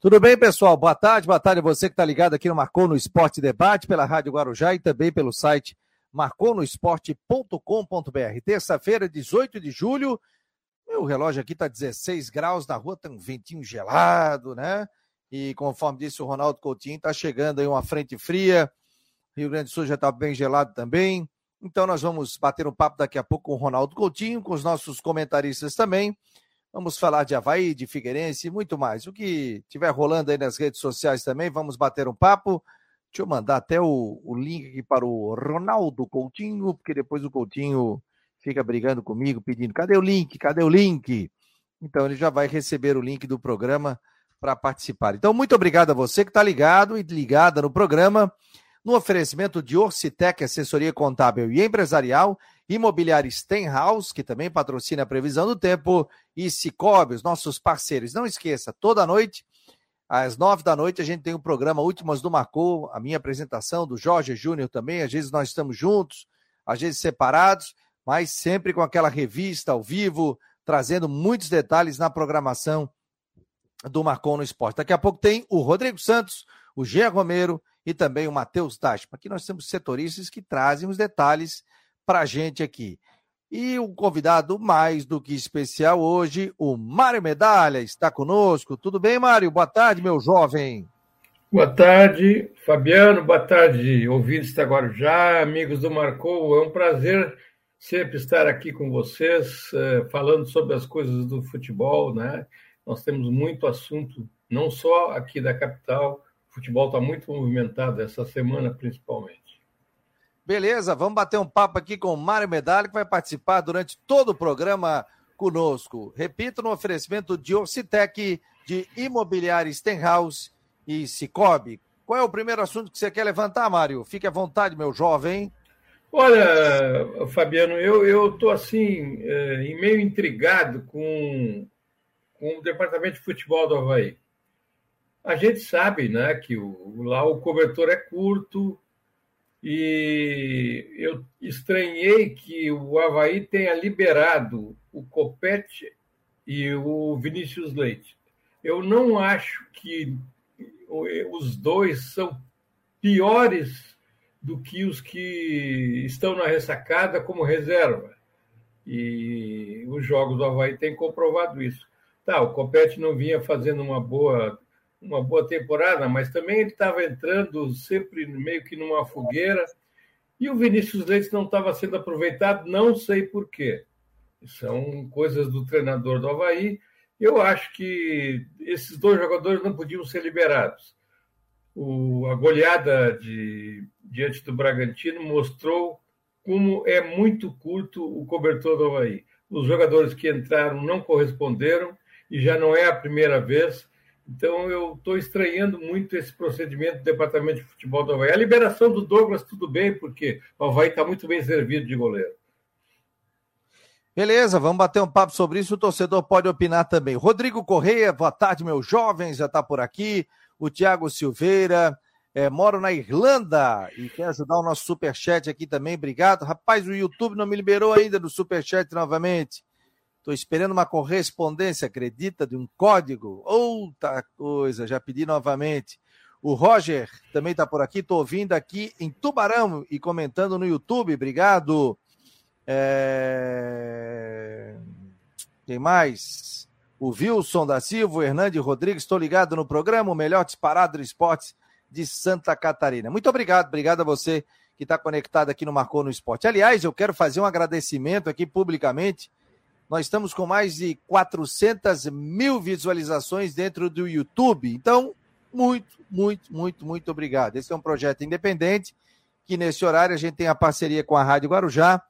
Tudo bem, pessoal? Boa tarde, boa tarde a você que está ligado aqui no Marcou no Esporte Debate, pela Rádio Guarujá e também pelo site marconosport.com.br. Terça-feira, 18 de julho, meu relógio aqui está 16 graus, na rua tem um ventinho gelado, né? E conforme disse o Ronaldo Coutinho, está chegando aí uma frente fria, Rio Grande do Sul já está bem gelado também. Então nós vamos bater um papo daqui a pouco com o Ronaldo Coutinho, com os nossos comentaristas também. Vamos falar de Havaí, de Figueirense e muito mais. O que tiver rolando aí nas redes sociais também, vamos bater um papo. Deixa eu mandar até o, o link aqui para o Ronaldo Coutinho, porque depois o Coutinho fica brigando comigo, pedindo: cadê o link? Cadê o link? Então ele já vai receber o link do programa para participar. Então, muito obrigado a você que está ligado e ligada no programa, no oferecimento de Orcitec, assessoria contábil e empresarial Imobiliária Stenhouse, que também patrocina a previsão do tempo, e Cicobi, os nossos parceiros. Não esqueça, toda noite, às nove da noite, a gente tem o programa Últimas do Marcou, a minha apresentação, do Jorge Júnior também. Às vezes nós estamos juntos, às vezes separados, mas sempre com aquela revista ao vivo, trazendo muitos detalhes na programação do Marcou no Esporte. Daqui a pouco tem o Rodrigo Santos, o Gê Romero e também o Matheus Tachma. Aqui nós temos setoristas que trazem os detalhes para a gente aqui. E um convidado mais do que especial hoje, o Mário Medalha, está conosco. Tudo bem, Mário? Boa tarde, meu jovem. Boa tarde, Fabiano. Boa tarde, ouvintes da Guarujá, amigos do Marcou. É um prazer sempre estar aqui com vocês, eh, falando sobre as coisas do futebol, né? Nós temos muito assunto, não só aqui da capital, futebol está muito movimentado essa semana, principalmente. Beleza, vamos bater um papo aqui com o Mário Medalha, que vai participar durante todo o programa conosco. Repito, no oferecimento de Orcitec, de Imobiliária Stenhouse e Cicobi. Qual é o primeiro assunto que você quer levantar, Mário? Fique à vontade, meu jovem. Olha, Fabiano, eu estou assim, é, meio intrigado com, com o departamento de futebol do Havaí. A gente sabe né, que o, lá o cobertor é curto, e eu estranhei que o Havaí tenha liberado o Copete e o Vinícius Leite. Eu não acho que os dois são piores do que os que estão na ressacada como reserva. E os jogos do Havaí têm comprovado isso. Tá, o Copete não vinha fazendo uma boa uma boa temporada, mas também ele estava entrando sempre meio que numa fogueira. E o Vinícius Leite não estava sendo aproveitado, não sei por quê. São coisas do treinador do Havaí. Eu acho que esses dois jogadores não podiam ser liberados. O, a goleada de, diante do Bragantino mostrou como é muito curto o cobertor do Havaí. Os jogadores que entraram não corresponderam e já não é a primeira vez. Então, eu estou estranhando muito esse procedimento do Departamento de Futebol do Havaí. A liberação do Douglas, tudo bem, porque o Havaí está muito bem servido de goleiro. Beleza, vamos bater um papo sobre isso. O torcedor pode opinar também. Rodrigo Correia, boa tarde, meus jovens, já está por aqui. O Tiago Silveira, é, moro na Irlanda e quer ajudar o nosso superchat aqui também. Obrigado. Rapaz, o YouTube não me liberou ainda do superchat novamente. Estou esperando uma correspondência, acredita, de um código. Outra coisa, já pedi novamente. O Roger também está por aqui, estou ouvindo aqui em Tubarão e comentando no YouTube. Obrigado. É... Quem mais? O Wilson da Silva, o Hernande Rodrigues, estou ligado no programa, o melhor disparado de esportes de Santa Catarina. Muito obrigado, obrigado a você que está conectado aqui no Marcou no Esporte. Aliás, eu quero fazer um agradecimento aqui publicamente nós estamos com mais de 400 mil visualizações dentro do YouTube. Então, muito, muito, muito, muito obrigado. Esse é um projeto independente que nesse horário a gente tem a parceria com a Rádio Guarujá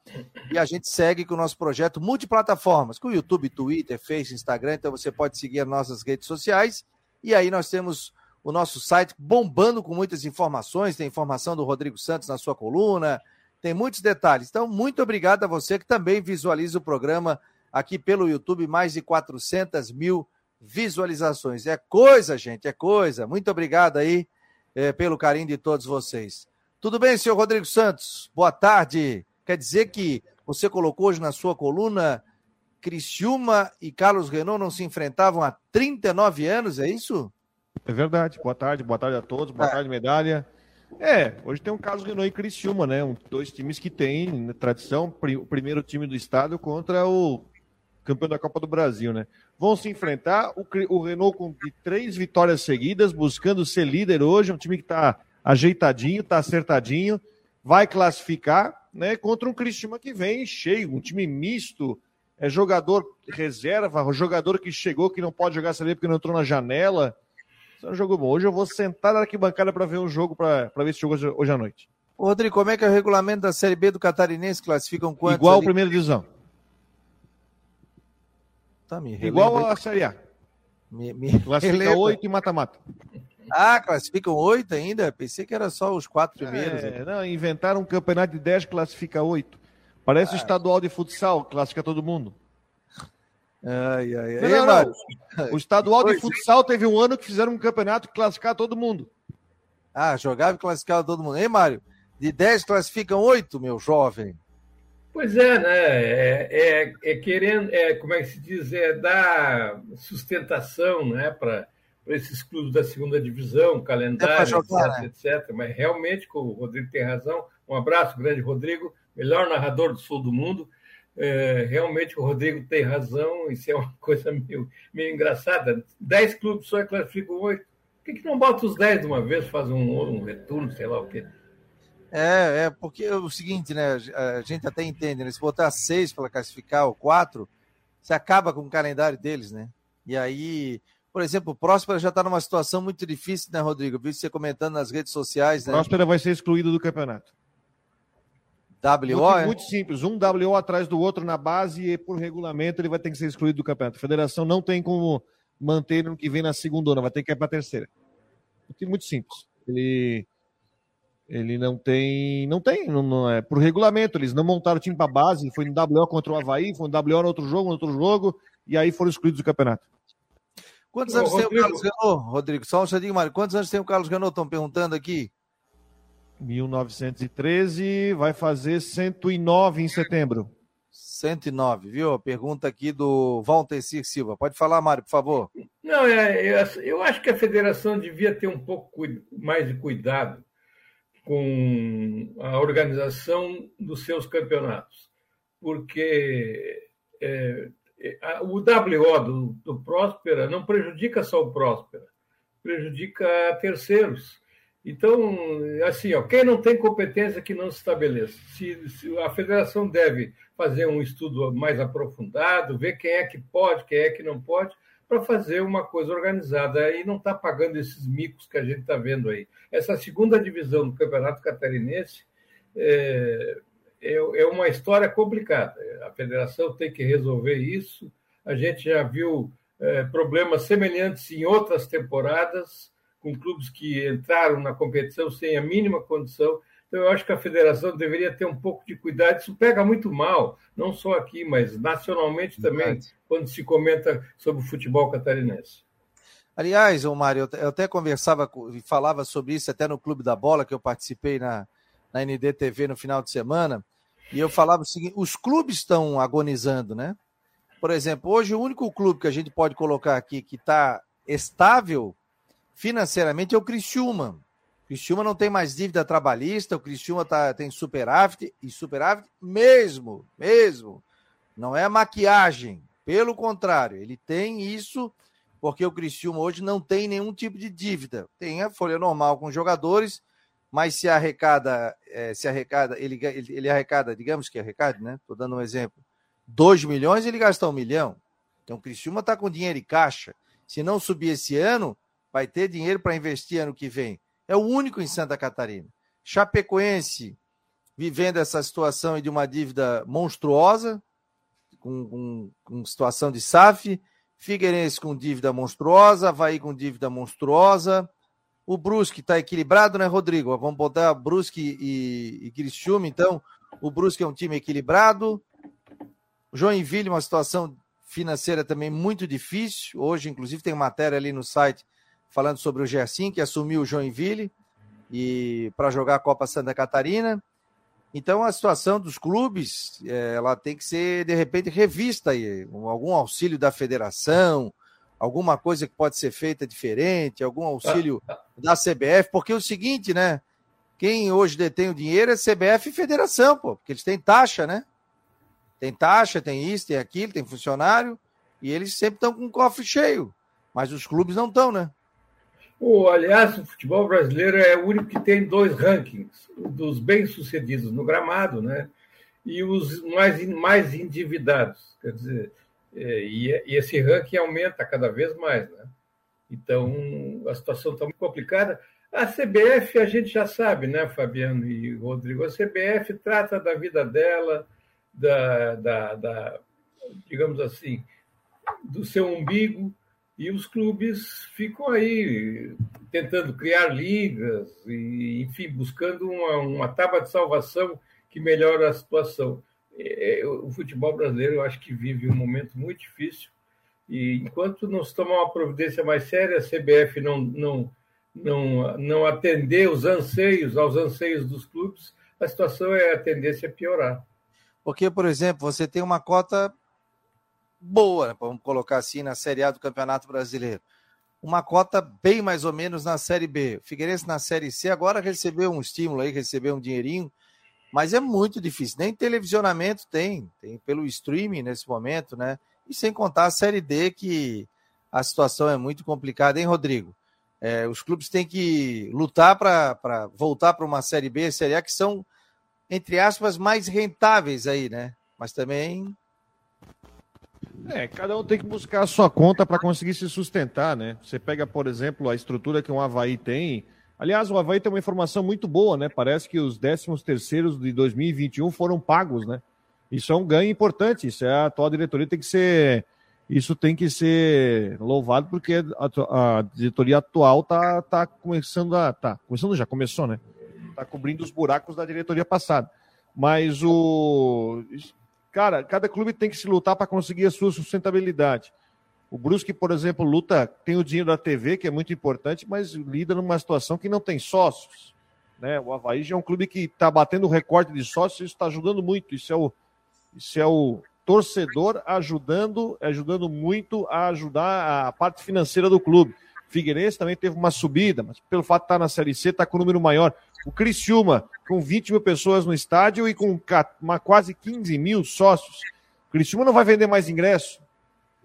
e a gente segue com o nosso projeto multiplataformas, com YouTube, Twitter, Face, Instagram, então você pode seguir as nossas redes sociais e aí nós temos o nosso site bombando com muitas informações, tem informação do Rodrigo Santos na sua coluna, tem muitos detalhes. Então, muito obrigado a você que também visualiza o programa aqui pelo YouTube, mais de 400 mil visualizações. É coisa, gente, é coisa. Muito obrigado aí é, pelo carinho de todos vocês. Tudo bem, senhor Rodrigo Santos? Boa tarde. Quer dizer que você colocou hoje na sua coluna Criciúma e Carlos Renault não se enfrentavam há 39 anos, é isso? É verdade. Boa tarde, boa tarde a todos, boa é. tarde, medalha. É, hoje tem um caso Renault e Criciúma, né? Um, dois times que têm né, tradição, o primeiro time do estado contra o campeão da Copa do Brasil, né? Vão se enfrentar o, o Renault com três vitórias seguidas, buscando ser líder hoje, um time que está ajeitadinho, está acertadinho, vai classificar, né? Contra um Criciúma que vem cheio, um time misto, é jogador reserva, jogador que chegou que não pode jogar Série porque não entrou na janela. Isso é um jogo bom. Hoje eu vou sentar na arquibancada para ver um jogo, para ver esse jogo hoje, hoje à noite. Ô, Rodrigo, como é que é o regulamento da Série B do Catarinense? Classificam quantos? Igual ali? a primeira divisão. Tá, me Igual a Série A. Me, me Classifica oito e mata-mata. Ah, classificam oito ainda? Pensei que era só os quatro primeiros. É, não, inventaram um campeonato de dez, classifica oito. Parece ah. o estadual de futsal, classifica todo mundo. Ai, ai, ai. Não, não, não. O estadual de futsal teve um ano que fizeram um campeonato que classificava todo mundo. Ah, jogava e classificava todo mundo. Hein, Mário? De 10 classificam 8, meu jovem. Pois é, né? É, é, é, querendo, é, como é que se diz, é dar sustentação né, para esses clubes da segunda divisão, calendário, é jogar, etc, né? etc. Mas realmente, o Rodrigo tem razão. Um abraço, grande Rodrigo, melhor narrador do sul do mundo. É, realmente o Rodrigo tem razão, isso é uma coisa meio, meio engraçada. Dez clubes só classificam oito. Por que, que não bota os dez de uma vez, faz um, um retorno, sei lá o quê? É, é, porque é o seguinte, né? A gente até entende, né? Se botar seis para classificar ou quatro, você acaba com o calendário deles, né? E aí, por exemplo, o Próspera já está numa situação muito difícil, né, Rodrigo? Vi você comentando nas redes sociais, né? Próspera vai ser excluído do campeonato. WO? Muito, é? muito simples, um WO atrás do outro na base e por regulamento ele vai ter que ser excluído do campeonato. A federação não tem como manter no que vem na segunda, vai ter que ir para a terceira. Muito simples. Ele ele não tem. Não tem, não, não é por regulamento. Eles não montaram o time para base. Foi no WO contra o Havaí, foi no WO no outro jogo, no outro jogo, e aí foram excluídos do campeonato. Quantos anos Ô, tem Rodrigo. o Carlos Renault, Rodrigo? Só um instantinho, Mário. Quantos anos tem o Carlos Renault? Estão perguntando aqui. 1913, vai fazer 109 em setembro. 109, viu? Pergunta aqui do Valtecir Silva. Pode falar, Mário, por favor. Não, é, é, eu acho que a federação devia ter um pouco mais de cuidado com a organização dos seus campeonatos, porque é, é o WO do, do Próspera não prejudica só o Próspera, prejudica terceiros. Então, assim, ó, quem não tem competência que não se estabeleça. Se, se, a federação deve fazer um estudo mais aprofundado, ver quem é que pode, quem é que não pode, para fazer uma coisa organizada e não está pagando esses micos que a gente está vendo aí. Essa segunda divisão do Campeonato Catarinense é, é, é, uma história complicada. A federação tem que resolver isso. A gente já viu é, problemas semelhantes em outras temporadas, com clubes que entraram na competição sem a mínima condição então, eu acho que a federação deveria ter um pouco de cuidado. Isso pega muito mal, não só aqui, mas nacionalmente também, Verdade. quando se comenta sobre o futebol catarinense. Aliás, ô Mário, eu até conversava e falava sobre isso até no Clube da Bola, que eu participei na, na NDTV no final de semana, e eu falava o seguinte: os clubes estão agonizando, né? Por exemplo, hoje o único clube que a gente pode colocar aqui que está estável financeiramente é o Criciúma. Criciúma não tem mais dívida trabalhista, o Criciúma tá, tem superávit, e superávit mesmo, mesmo. Não é maquiagem, pelo contrário, ele tem isso porque o Criciúma hoje não tem nenhum tipo de dívida. Tem a folha normal com jogadores, mas se arrecada, é, se arrecada, ele, ele, ele arrecada, digamos que arrecada, né? Estou dando um exemplo, 2 milhões, ele gasta um milhão. Então o Criciúma está com dinheiro em caixa. Se não subir esse ano, vai ter dinheiro para investir ano que vem. É o único em Santa Catarina. Chapecoense vivendo essa situação de uma dívida monstruosa, com, com, com situação de SAF, Figueirense com dívida monstruosa, Havaí com dívida monstruosa, o Brusque está equilibrado, né, Rodrigo? Vamos botar Brusque e, e Criciúma, então. O Brusque é um time equilibrado. O Joinville, uma situação financeira também muito difícil. Hoje, inclusive, tem matéria ali no site falando sobre o Gersin, que assumiu o Joinville e para jogar a Copa Santa Catarina. Então a situação dos clubes, é, ela tem que ser de repente revista aí, algum auxílio da federação alguma coisa que pode ser feita diferente, algum auxílio da CBF, porque é o seguinte, né? Quem hoje detém o dinheiro é CBF e federação, pô, porque eles têm taxa, né? Tem taxa, tem isso, tem aquilo, tem funcionário, e eles sempre estão com o cofre cheio. Mas os clubes não estão, né? O, aliás, o futebol brasileiro é o único que tem dois rankings, dos bem-sucedidos no gramado, né? E os mais, mais endividados. Quer dizer, é, e, e, esse ranking aumenta cada vez mais, né? Então, a situação está muito complicada. A CBF, a gente já sabe, né, Fabiano e Rodrigo? A CBF trata da vida dela, da, da, da digamos assim, do seu umbigo, e os clubes ficam aí tentando criar ligas e, enfim, buscando uma, uma tábua de salvação que melhore a situação. É, o futebol brasileiro, eu acho que vive um momento muito difícil e enquanto não se tomar uma providência mais séria, a CBF não, não, não, não atender os anseios, aos anseios dos clubes, a situação é a tendência a piorar. Porque, por exemplo, você tem uma cota boa, vamos colocar assim, na Série A do Campeonato Brasileiro. Uma cota bem mais ou menos na Série B. O Figueirense na Série C agora recebeu um estímulo aí, recebeu um dinheirinho, mas é muito difícil. Nem televisionamento tem, tem pelo streaming nesse momento, né? E sem contar a Série D, que a situação é muito complicada, hein, Rodrigo? É, os clubes têm que lutar para voltar para uma Série B, Série A, que são, entre aspas, mais rentáveis aí, né? Mas também é, cada um tem que buscar a sua conta para conseguir se sustentar, né? Você pega, por exemplo, a estrutura que um Havaí tem. Aliás, o Havaí tem uma informação muito boa, né? Parece que os 13 terceiros de 2021 foram pagos, né? Isso é um ganho importante. Isso é a atual diretoria tem que ser. Isso tem que ser louvado porque a, a diretoria atual tá, tá começando a. Tá, começando já, começou, né? Tá cobrindo os buracos da diretoria passada. Mas o Cara, cada clube tem que se lutar para conseguir a sua sustentabilidade. O Brusque, por exemplo, luta, tem o dinheiro da TV, que é muito importante, mas lida numa situação que não tem sócios. Né? O Havaí já é um clube que está batendo o recorde de sócios, isso está ajudando muito. Isso é o, isso é o torcedor ajudando, ajudando muito a ajudar a parte financeira do clube. Figueirense também teve uma subida, mas pelo fato de estar tá na Série C, está com um número maior. O Criciúma, com 20 mil pessoas no estádio e com uma, quase 15 mil sócios. O Criciúma não vai vender mais ingresso.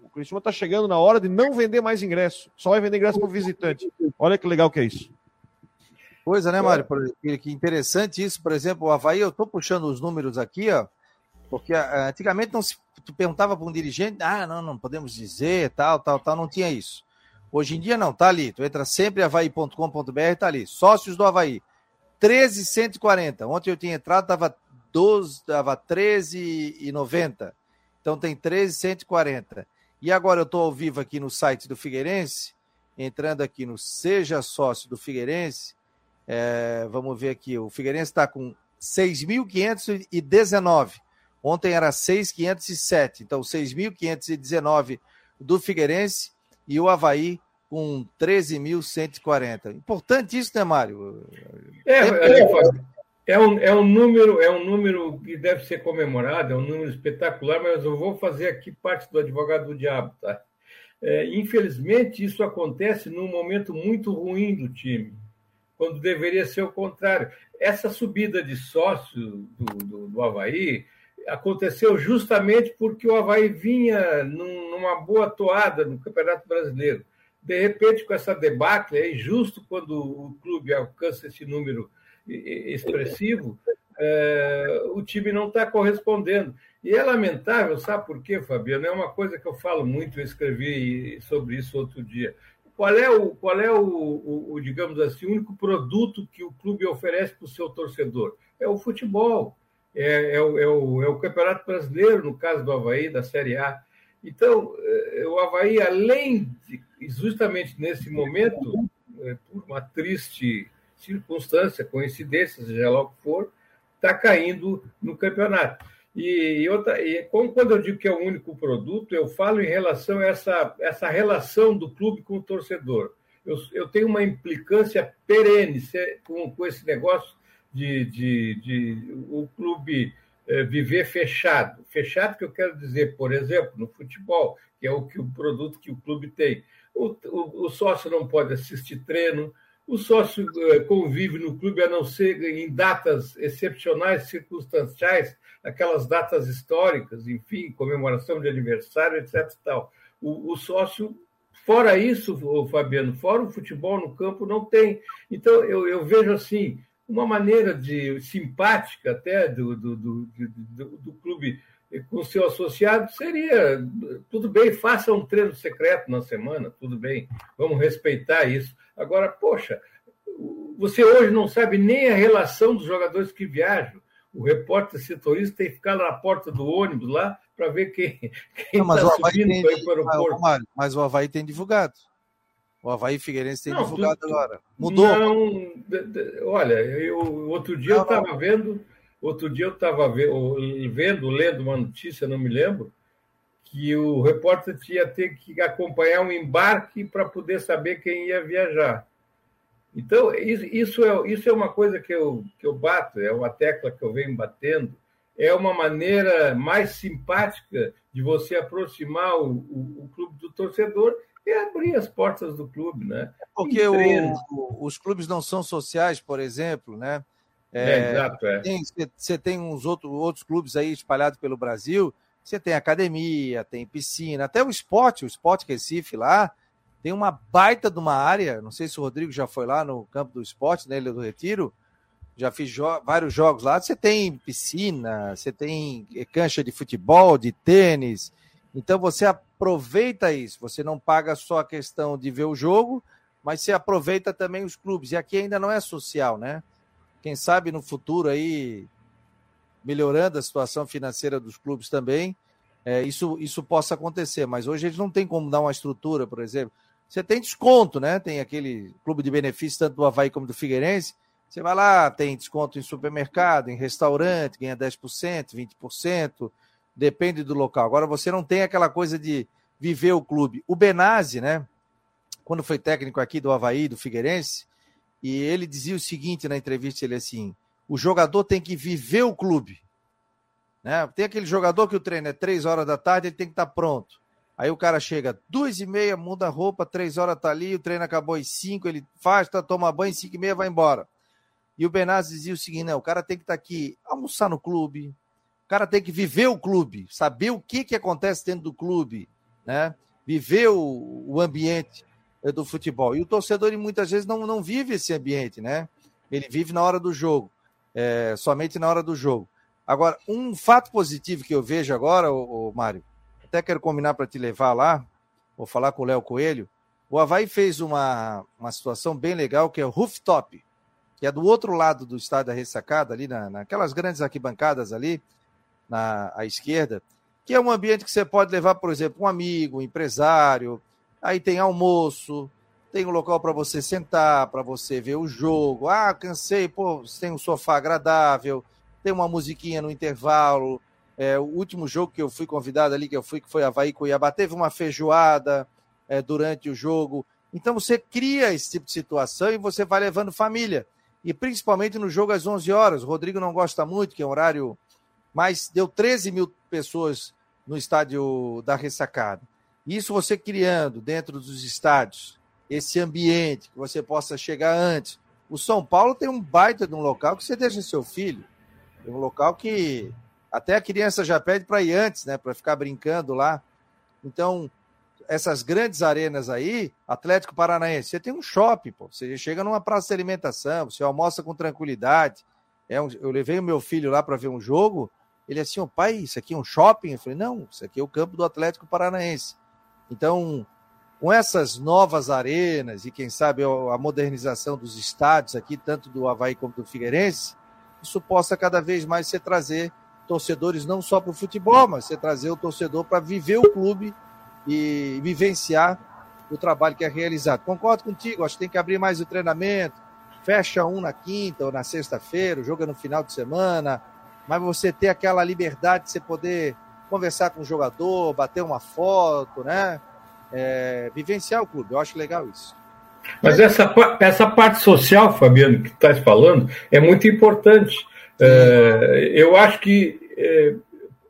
O Criciúma está chegando na hora de não vender mais ingresso. Só vai vender ingresso para o visitante. Olha que legal que é isso. Coisa, né, Mário? Que interessante isso. Por exemplo, o Havaí, eu estou puxando os números aqui, ó, porque ah, antigamente não se, tu perguntava para um dirigente, ah, não, não podemos dizer, tal, tal, tal, não tinha isso. Hoje em dia não, tá ali. Tu entra sempre havaí.com.br, tá ali. Sócios do Havaí. 13,140. Ontem eu tinha entrado, tava 12, tava 13,90. Então tem 13,140. E agora eu estou ao vivo aqui no site do Figueirense, entrando aqui no Seja Sócio do Figueirense. É, vamos ver aqui, o Figueirense está com 6.519. Ontem era 6.507. Então, 6.519 do Figueirense e o Havaí com 13.140. Importante isso, né, Mário? É, é, é, um, é, um número, é um número que deve ser comemorado, é um número espetacular, mas eu vou fazer aqui parte do advogado do diabo, tá? É, infelizmente, isso acontece num momento muito ruim do time, quando deveria ser o contrário. Essa subida de sócio do, do, do Havaí aconteceu justamente porque o Havaí vinha num, numa boa toada no Campeonato Brasileiro de repente, com essa debacle, aí, justo quando o clube alcança esse número expressivo, é, o time não está correspondendo. E é lamentável, sabe por quê, Fabiano? É uma coisa que eu falo muito, eu escrevi sobre isso outro dia. Qual é o, qual é o, o, o digamos assim, único produto que o clube oferece para o seu torcedor? É o futebol, é, é, o, é, o, é o Campeonato Brasileiro, no caso do Havaí, da Série A. Então, o Havaí, além de justamente nesse momento, é, por uma triste circunstância, coincidência, seja lá o que for, está caindo no campeonato. E, outra, e como, quando eu digo que é o único produto, eu falo em relação a essa, essa relação do clube com o torcedor. Eu, eu tenho uma implicância perene com, com esse negócio de, de, de o clube viver fechado. Fechado que eu quero dizer, por exemplo, no futebol, que é o, que o produto que o clube tem. O, o, o sócio não pode assistir treino, o sócio é, convive no clube a não ser em datas excepcionais, circunstanciais, aquelas datas históricas, enfim, comemoração de aniversário, etc. Tal. O, o sócio, fora isso, Fabiano, fora o futebol no campo, não tem. Então, eu, eu vejo assim, uma maneira de simpática até do, do, do, do, do clube com seu associado seria tudo bem, faça um treino secreto na semana, tudo bem, vamos respeitar isso. Agora, poxa, você hoje não sabe nem a relação dos jogadores que viajam. O repórter setorista tem que ficar na porta do ônibus lá para ver quem está subindo para o aeroporto. Mas o Havaí tem divulgado. O Havaí Figueirense tem não, divulgado tu, agora. Mudou? Não, olha, eu, outro dia eu estava vendo, outro dia eu estava vendo, lendo uma notícia, não me lembro, que o repórter tinha ter que acompanhar um embarque para poder saber quem ia viajar. Então, isso é, isso é uma coisa que eu, que eu bato, é uma tecla que eu venho batendo, é uma maneira mais simpática de você aproximar o, o, o clube do torcedor é abrir as portas do clube, né? Porque o, os clubes não são sociais, por exemplo, né? É, é exato, é. Você tem uns outro, outros clubes aí espalhados pelo Brasil, você tem academia, tem piscina, até o esporte, o esporte Recife lá, tem uma baita de uma área, não sei se o Rodrigo já foi lá no campo do esporte, né, Ilha do Retiro, já fiz jo vários jogos lá, você tem piscina, você tem cancha de futebol, de tênis, então você aproveita isso, você não paga só a questão de ver o jogo, mas você aproveita também os clubes. E aqui ainda não é social, né? Quem sabe no futuro aí, melhorando a situação financeira dos clubes também, é, isso, isso possa acontecer. Mas hoje eles não têm como dar uma estrutura, por exemplo. Você tem desconto, né? Tem aquele clube de benefícios, tanto do Havaí como do Figueirense. Você vai lá, tem desconto em supermercado, em restaurante, ganha 10%, 20% depende do local. Agora você não tem aquela coisa de viver o clube. O Benazzi, né? Quando foi técnico aqui do Havaí, do Figueirense, e ele dizia o seguinte na entrevista, ele assim, o jogador tem que viver o clube. Né? Tem aquele jogador que o treino é três horas da tarde, ele tem que estar tá pronto. Aí o cara chega duas e meia, muda a roupa, três horas tá ali, o treino acabou às cinco, ele faz, tá, toma banho, cinco e meia, vai embora. E o Benazzi dizia o seguinte, não, o cara tem que estar tá aqui, almoçar no clube, cara tem que viver o clube, saber o que, que acontece dentro do clube, né? Viver o, o ambiente eh, do futebol. E o torcedor muitas vezes não, não vive esse ambiente, né? Ele vive na hora do jogo, é, somente na hora do jogo. Agora, um fato positivo que eu vejo agora, o, Mário, até quero combinar para te levar lá, vou falar com o Léo Coelho. O Havaí fez uma, uma situação bem legal que é o rooftop, que é do outro lado do estádio da ressacada, ali na, naquelas grandes arquibancadas ali, na à esquerda, que é um ambiente que você pode levar, por exemplo, um amigo, um empresário, aí tem almoço, tem um local para você sentar, para você ver o jogo. Ah, cansei, pô, tem um sofá agradável, tem uma musiquinha no intervalo. É, o último jogo que eu fui convidado ali, que eu fui, que foi Havaí Cuiabá, teve uma feijoada é, durante o jogo. Então você cria esse tipo de situação e você vai levando família. E principalmente no jogo às 11 horas. O Rodrigo não gosta muito, que é um horário mas deu 13 mil pessoas no estádio da ressacada. Isso você criando dentro dos estádios esse ambiente que você possa chegar antes. O São Paulo tem um baita de um local que você deixa seu filho. Tem um local que até a criança já pede para ir antes, né? Para ficar brincando lá. Então, essas grandes arenas aí, Atlético Paranaense, você tem um shopping, pô. Você chega numa praça de alimentação, você almoça com tranquilidade. É um, eu levei o meu filho lá para ver um jogo. Ele assim, o pai, isso aqui é um shopping? Eu falei, não, isso aqui é o campo do Atlético Paranaense. Então, com essas novas arenas e quem sabe a modernização dos estádios aqui, tanto do Havaí como do Figueirense, isso possa cada vez mais ser trazer torcedores não só para o futebol, mas ser trazer o torcedor para viver o clube e vivenciar o trabalho que é realizado. Concordo contigo, acho que tem que abrir mais o treinamento, fecha um na quinta ou na sexta-feira, joga no final de semana, mas você ter aquela liberdade de você poder conversar com o jogador, bater uma foto, né? É, vivenciar o clube. Eu acho legal isso. Mas essa, essa parte social, Fabiano, que estás falando, é muito importante. É, eu acho que é,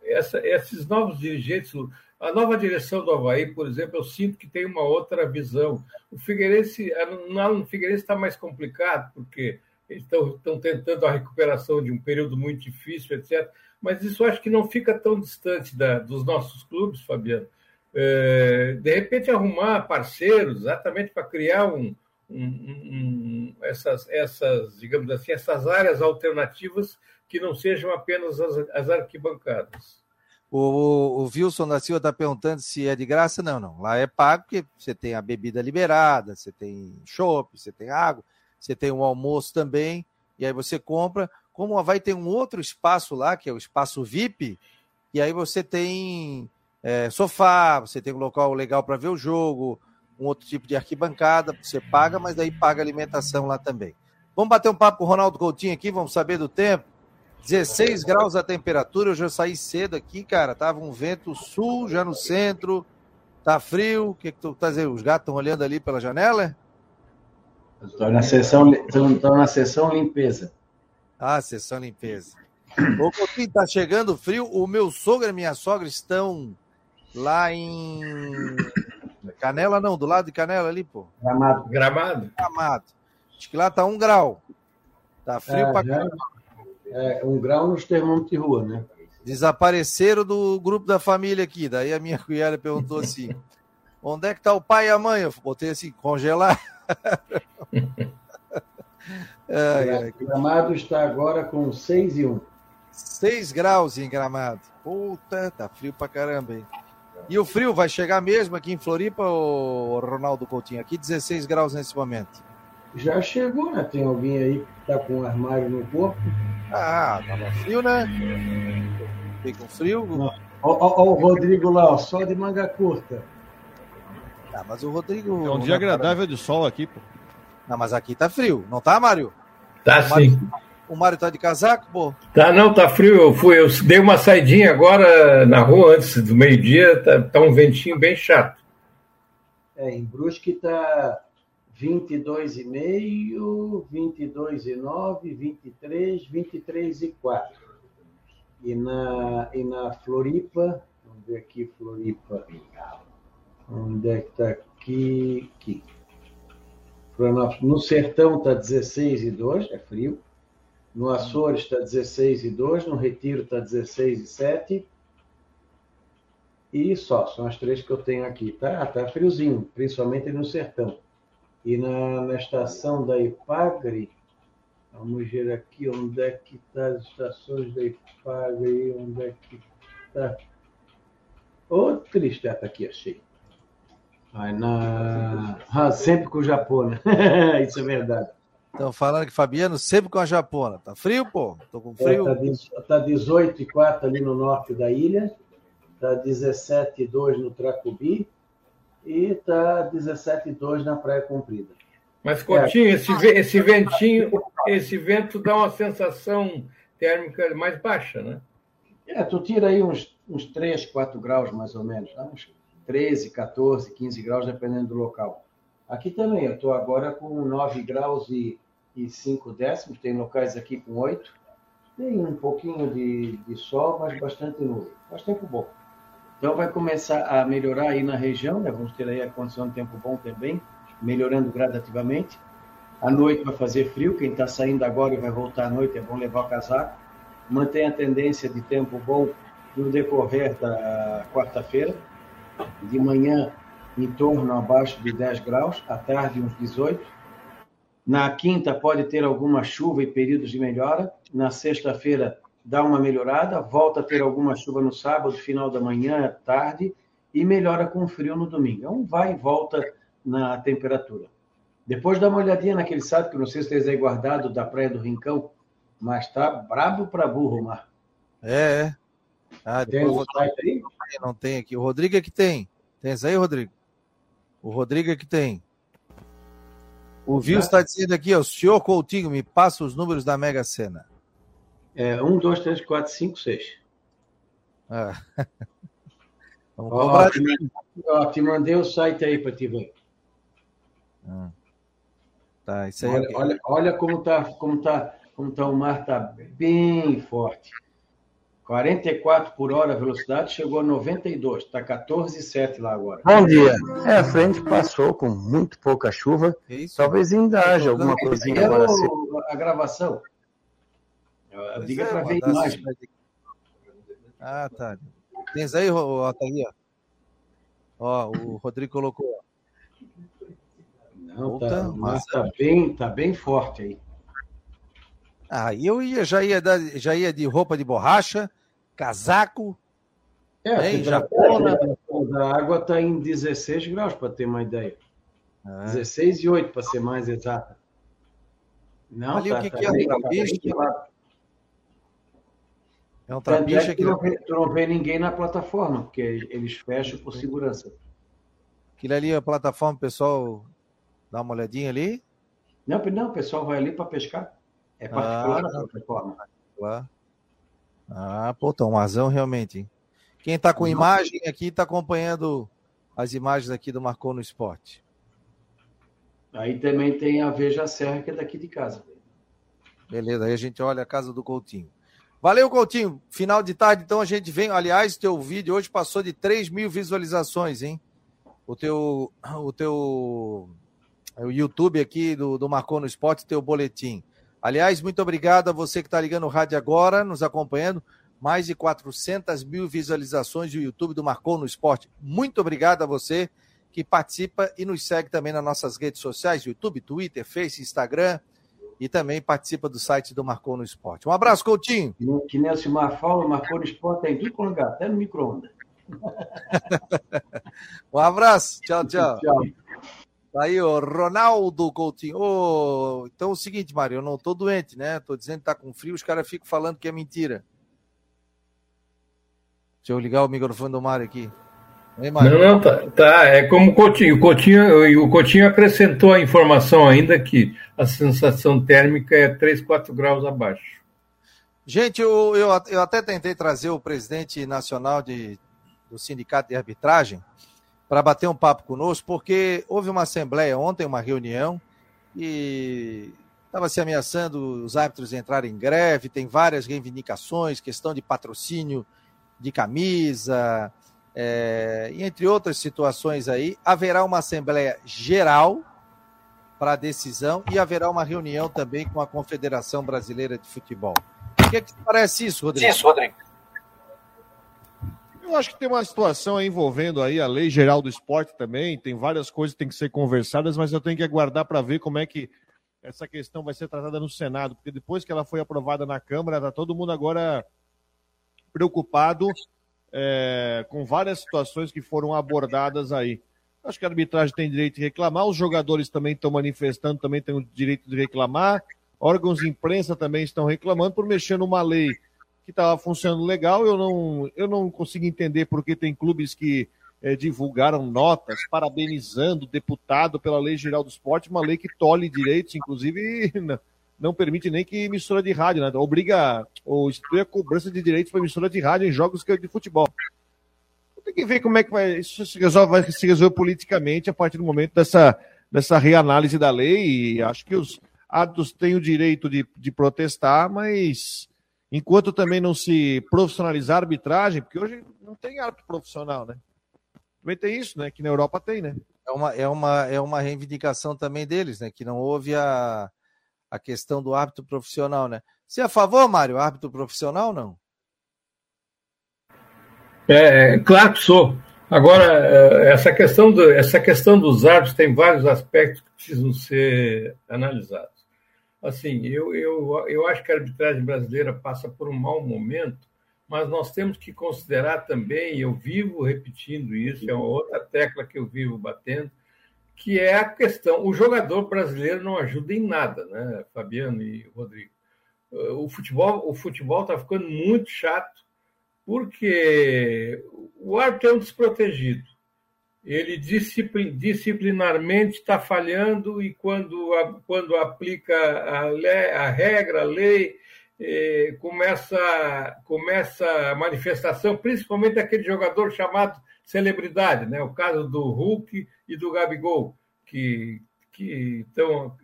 essa, esses novos dirigentes, a nova direção do Havaí, por exemplo, eu sinto que tem uma outra visão. O Figueirense, no Figueirense está mais complicado, porque eles estão, tentando a recuperação de um período muito difícil, etc. Mas isso acho que não fica tão distante da, dos nossos clubes, Fabiano. É, de repente, arrumar parceiros exatamente para criar um, um, um, essas, essas, digamos assim, essas áreas alternativas que não sejam apenas as, as arquibancadas. O, o Wilson da Silva está perguntando se é de graça. Não, não. Lá é pago porque você tem a bebida liberada, você tem chopp, você tem água, você tem um almoço também, e aí você compra. Como vai ter um outro espaço lá, que é o espaço VIP, e aí você tem é, sofá, você tem um local legal para ver o jogo, um outro tipo de arquibancada, você paga, mas daí paga alimentação lá também. Vamos bater um papo com o Ronaldo Coutinho aqui, vamos saber do tempo. 16 graus a temperatura, eu já saí cedo aqui, cara. Tava um vento sul, já no centro. Tá frio. O que, que tu tá dizendo? Os gatos estão olhando ali pela janela? Estou na sessão, estou na sessão limpeza. Ah, sessão limpeza. Ô, Coutinho, tá chegando frio. O meu sogro e minha sogra estão lá em Canela, não, do lado de Canela ali, pô. Gramado. Gramado. Gramado. Acho que lá tá um grau. Tá frio é, pra caramba é, um grau nos termômetros de rua, né? Desapareceram do grupo da família aqui. Daí a minha cunhada perguntou assim: onde é que tá o pai e a mãe? Eu botei assim, congelar. É, é. Gramado está agora com 6 e 1. 6 graus em Gramado. Puta, tá frio pra caramba, hein? E o frio vai chegar mesmo aqui em Floripa, o Ronaldo Coutinho? Aqui 16 graus nesse momento. Já chegou, né? Tem alguém aí que tá com um armário no corpo. Ah, tava frio, né? Fiquei com frio. Olha o Rodrigo lá, ó, só de manga curta. Ah, mas o Rodrigo. É um dia agradável de sol aqui, pô. Não, mas aqui tá frio, não tá, Mário? Tá o Mário, sim. O Mário tá de casaco, pô? Tá, não, tá frio. Eu fui, eu dei uma saidinha agora na rua antes do meio-dia, tá, tá um ventinho bem chato. É, em Brusque tá 22,5, 22,9, 23, 23 e 4. E na, e na Floripa, vamos ver aqui, Floripa. Onde é que está aqui? Aqui. No Sertão está 16 e 2, é frio. No Açores está 16 e 2, no Retiro está 16 e 7. E só, são as três que eu tenho aqui. Tá, tá friozinho, principalmente no Sertão. E na, na estação da Ipagre, vamos ver aqui onde é que está as estações da Ipagre, onde é que está. Ô, oh, triste, está aqui, achei. Aí na... Ah, sempre com o Japão, né? Isso é verdade. Estão falando que Fabiano sempre com a Japona. Tá frio, pô? Tô com frio. É, tá, 18 e 4 ali no norte da ilha. Tá 17 e 2 no Tracubi e está 17,2 na Praia Comprida. Mas, Coutinho, é. esse, esse ventinho, esse vento dá uma sensação térmica mais baixa, né? É, tu tira aí uns, uns 3, 4 graus, mais ou menos, tá? uns 13, 14, 15 graus, dependendo do local. Aqui também, eu estou agora com 9 graus e, e 5 décimos, tem locais aqui com 8. Tem um pouquinho de, de sol, mas bastante nuvem. Faz tempo bom. Então vai começar a melhorar aí na região, né? vamos ter aí a condição de tempo bom também, melhorando gradativamente. À noite vai fazer frio, quem está saindo agora e vai voltar à noite é bom levar o casaco. Mantém a tendência de tempo bom no decorrer da quarta-feira. De manhã em torno abaixo de 10 graus, à tarde uns 18. Na quinta pode ter alguma chuva e períodos de melhora. Na sexta-feira dá uma melhorada, volta a ter alguma chuva no sábado, final da manhã, tarde, e melhora com frio no domingo. É um vai e volta na temperatura. Depois dá uma olhadinha naquele site, que não sei se vocês aí guardado, da Praia do Rincão, mas tá brabo para burro, Mar. É, é. Ah, tem um site aí? Não tem aqui. O Rodrigo é que tem. Tem isso aí, Rodrigo? O Rodrigo é que tem. O Vil está dizendo aqui, ó, o senhor Coutinho, me passa os números da Mega Sena. É, um, dois, três, quatro, cinco, seis. Ah. Vamos ó, te, ó, te mandei o site aí para te ver. Ah. Tá, isso aí olha, é... olha, olha como tá, como tá, como tá o mar tá bem forte. 44 por hora a velocidade, chegou a 92, está 14,7 lá agora. Bom dia. É, a frente passou com muito pouca chuva. Isso. Talvez ainda haja alguma coisinha agora. sim. o- a gravação. Pois Diga é, para ver a mandar imagem. essa- Ah, tá. Tens aí, ó, tá aí, ó. Ó, o Rodrigo colocou. ó. Não, Puta, tá, mas tá bem, tá bem forte aí. Ah, eu ia, já ia, dar- já ia de roupa de borracha, casaco. É, a temperatura da água está em 16 graus, para ter uma ideia. Ah, 16 e 8, para ser mais exata. Não, Ali, o que que é um tá trapiche? gelado. é um é trapiche que que não, vê, tu não vê ninguém na plataforma, porque eles fecham por segurança. aquilo ali é a plataforma, o pessoal dá uma olhadinha ali. Não, não, o pessoal vai ali para pescar. É particular Ah, a plataforma. Lá. Ah, pô, tá um azão realmente, hein? Quem tá com imagem aqui tá acompanhando as imagens aqui do Marcou no Esporte. Aí também tem a Veja Serra, que é daqui de casa. Beleza, aí a gente olha a casa do Coutinho. Valeu, Coutinho. Final de tarde, então a gente vem. Aliás, teu vídeo hoje passou de 3 mil visualizações, hein? O teu, o teu o YouTube aqui do, do Marcou no Esporte, teu boletim. Aliás, muito obrigado a você que está ligando o rádio agora, nos acompanhando. Mais de 400 mil visualizações do YouTube do Marcou no Esporte. Muito obrigado a você que participa e nos segue também nas nossas redes sociais, YouTube, Twitter, Face, Instagram e também participa do site do Marcou no Esporte. Um abraço, Coutinho. Que nem- nem o Silmar fala, marcou no esporte, tem tudo com lugar, até no micro-ondas. Um abraço. Tchau, tchau. Tchau. Tá aí o Ronaldo Coutinho. Então é o seguinte, Mário, eu não tô doente, né? Tô dizendo que tá com frio, os caras ficam falando que é mentira. Deixa eu ligar o microfone do Mário aqui. Vem, Mário. Não, não, tá, tá. É como o Coutinho. O Coutinho, o Coutinho acrescentou a informação ainda que a sensação térmica é 3, 4 graus abaixo. Gente, eu, eu, eu até tentei trazer o presidente nacional de, do Sindicato de Arbitragem para bater um papo conosco, porque houve uma assembleia ontem, uma reunião, e estava se ameaçando os árbitros entrarem em greve, tem várias reivindicações, questão de patrocínio de camisa, é, e entre outras situações aí, haverá uma assembleia geral para decisão e haverá uma reunião também com a Confederação Brasileira de Futebol. O que, é que te parece isso, Rodrigo? Isso, Rodrigo. Eu acho que tem uma situação envolvendo aí a lei geral do esporte também, tem várias coisas que têm que ser conversadas, mas eu tenho que aguardar para ver como é que essa questão vai ser tratada no Senado, porque depois que ela foi aprovada na Câmara, está todo mundo agora preocupado é, com várias situações que foram abordadas aí. Acho que a arbitragem tem direito de reclamar, os jogadores também estão manifestando, também têm o direito de reclamar, órgãos de imprensa também estão reclamando por mexer numa lei que estava funcionando legal. Eu não, eu não consigo entender porque tem clubes que eh, divulgaram notas parabenizando o deputado pela Lei Geral do Esporte, uma lei que tolhe direitos, inclusive não, permite nem que emissora de rádio, né? obriga ou institui a cobrança de direitos para emissora de rádio em jogos que- de futebol. Tem que ver como é que vai, isso se resolve, vai se resolver politicamente a partir do momento dessa, dessa reanálise da lei. E acho que os árbitros têm o direito de, de protestar, mas enquanto também não se profissionalizar a arbitragem, porque hoje não tem árbitro profissional, né? Também tem isso, né? Que na Europa tem, né? É uma, é uma, é uma reivindicação também deles, né? Que não houve a, a questão do árbitro profissional, né? Você é a favor, Mário, árbitro profissional ou não? É, claro que sou. Agora, eh, essa questão, do, essa questão dos árbitros tem vários aspectos que precisam ser analisados. Assim, eu, eu, eu acho que a arbitragem brasileira passa por um mau momento, mas nós temos que considerar também, eu vivo repetindo isso, é uma outra tecla que eu vivo batendo, que é a questão, o jogador brasileiro não ajuda em nada, né, Fabiano e Rodrigo. O futebol o futebol está ficando muito chato, porque o árbitro é um desprotegido. Ele disciplin, disciplinarmente está falhando e quando, quando aplica a, lei, a regra, a lei, eh, começa, começa a manifestação, principalmente aquele jogador chamado celebridade, né? o caso do Hulk e do Gabigol, que estão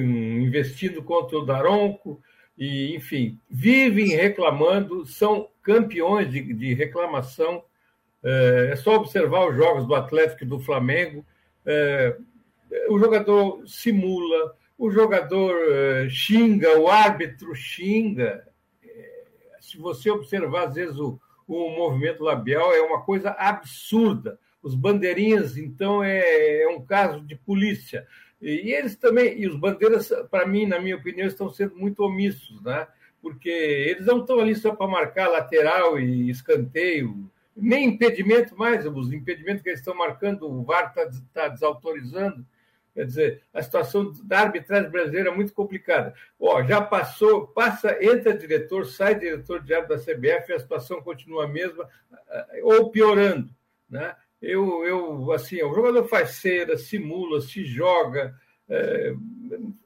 investindo contra o Daronco, e, enfim, vivem reclamando, são campeões de, de reclamação. É, é só observar os jogos do Atlético e do Flamengo. É, o jogador simula, o jogador é, xinga, o árbitro xinga. É, se você observar, às vezes, o, o movimento labial é uma coisa absurda. Os bandeirinhas, então, é, é um caso de polícia. E, eles também, e os bandeiras, para mim, na minha opinião, estão sendo muito omissos, né? Porque eles não estão ali só para marcar lateral e escanteio, nem impedimento mais, os impedimentos que eles estão marcando, o VAR está tá desautorizando. Quer dizer, a situação da arbitragem brasileira é muito complicada. Ó, já passou, passa, entra diretor, sai diretor de árbitro da CBF a situação continua a mesma, ou piorando. Né? Eu, eu, assim, o jogador faz cera, simula, se joga, é,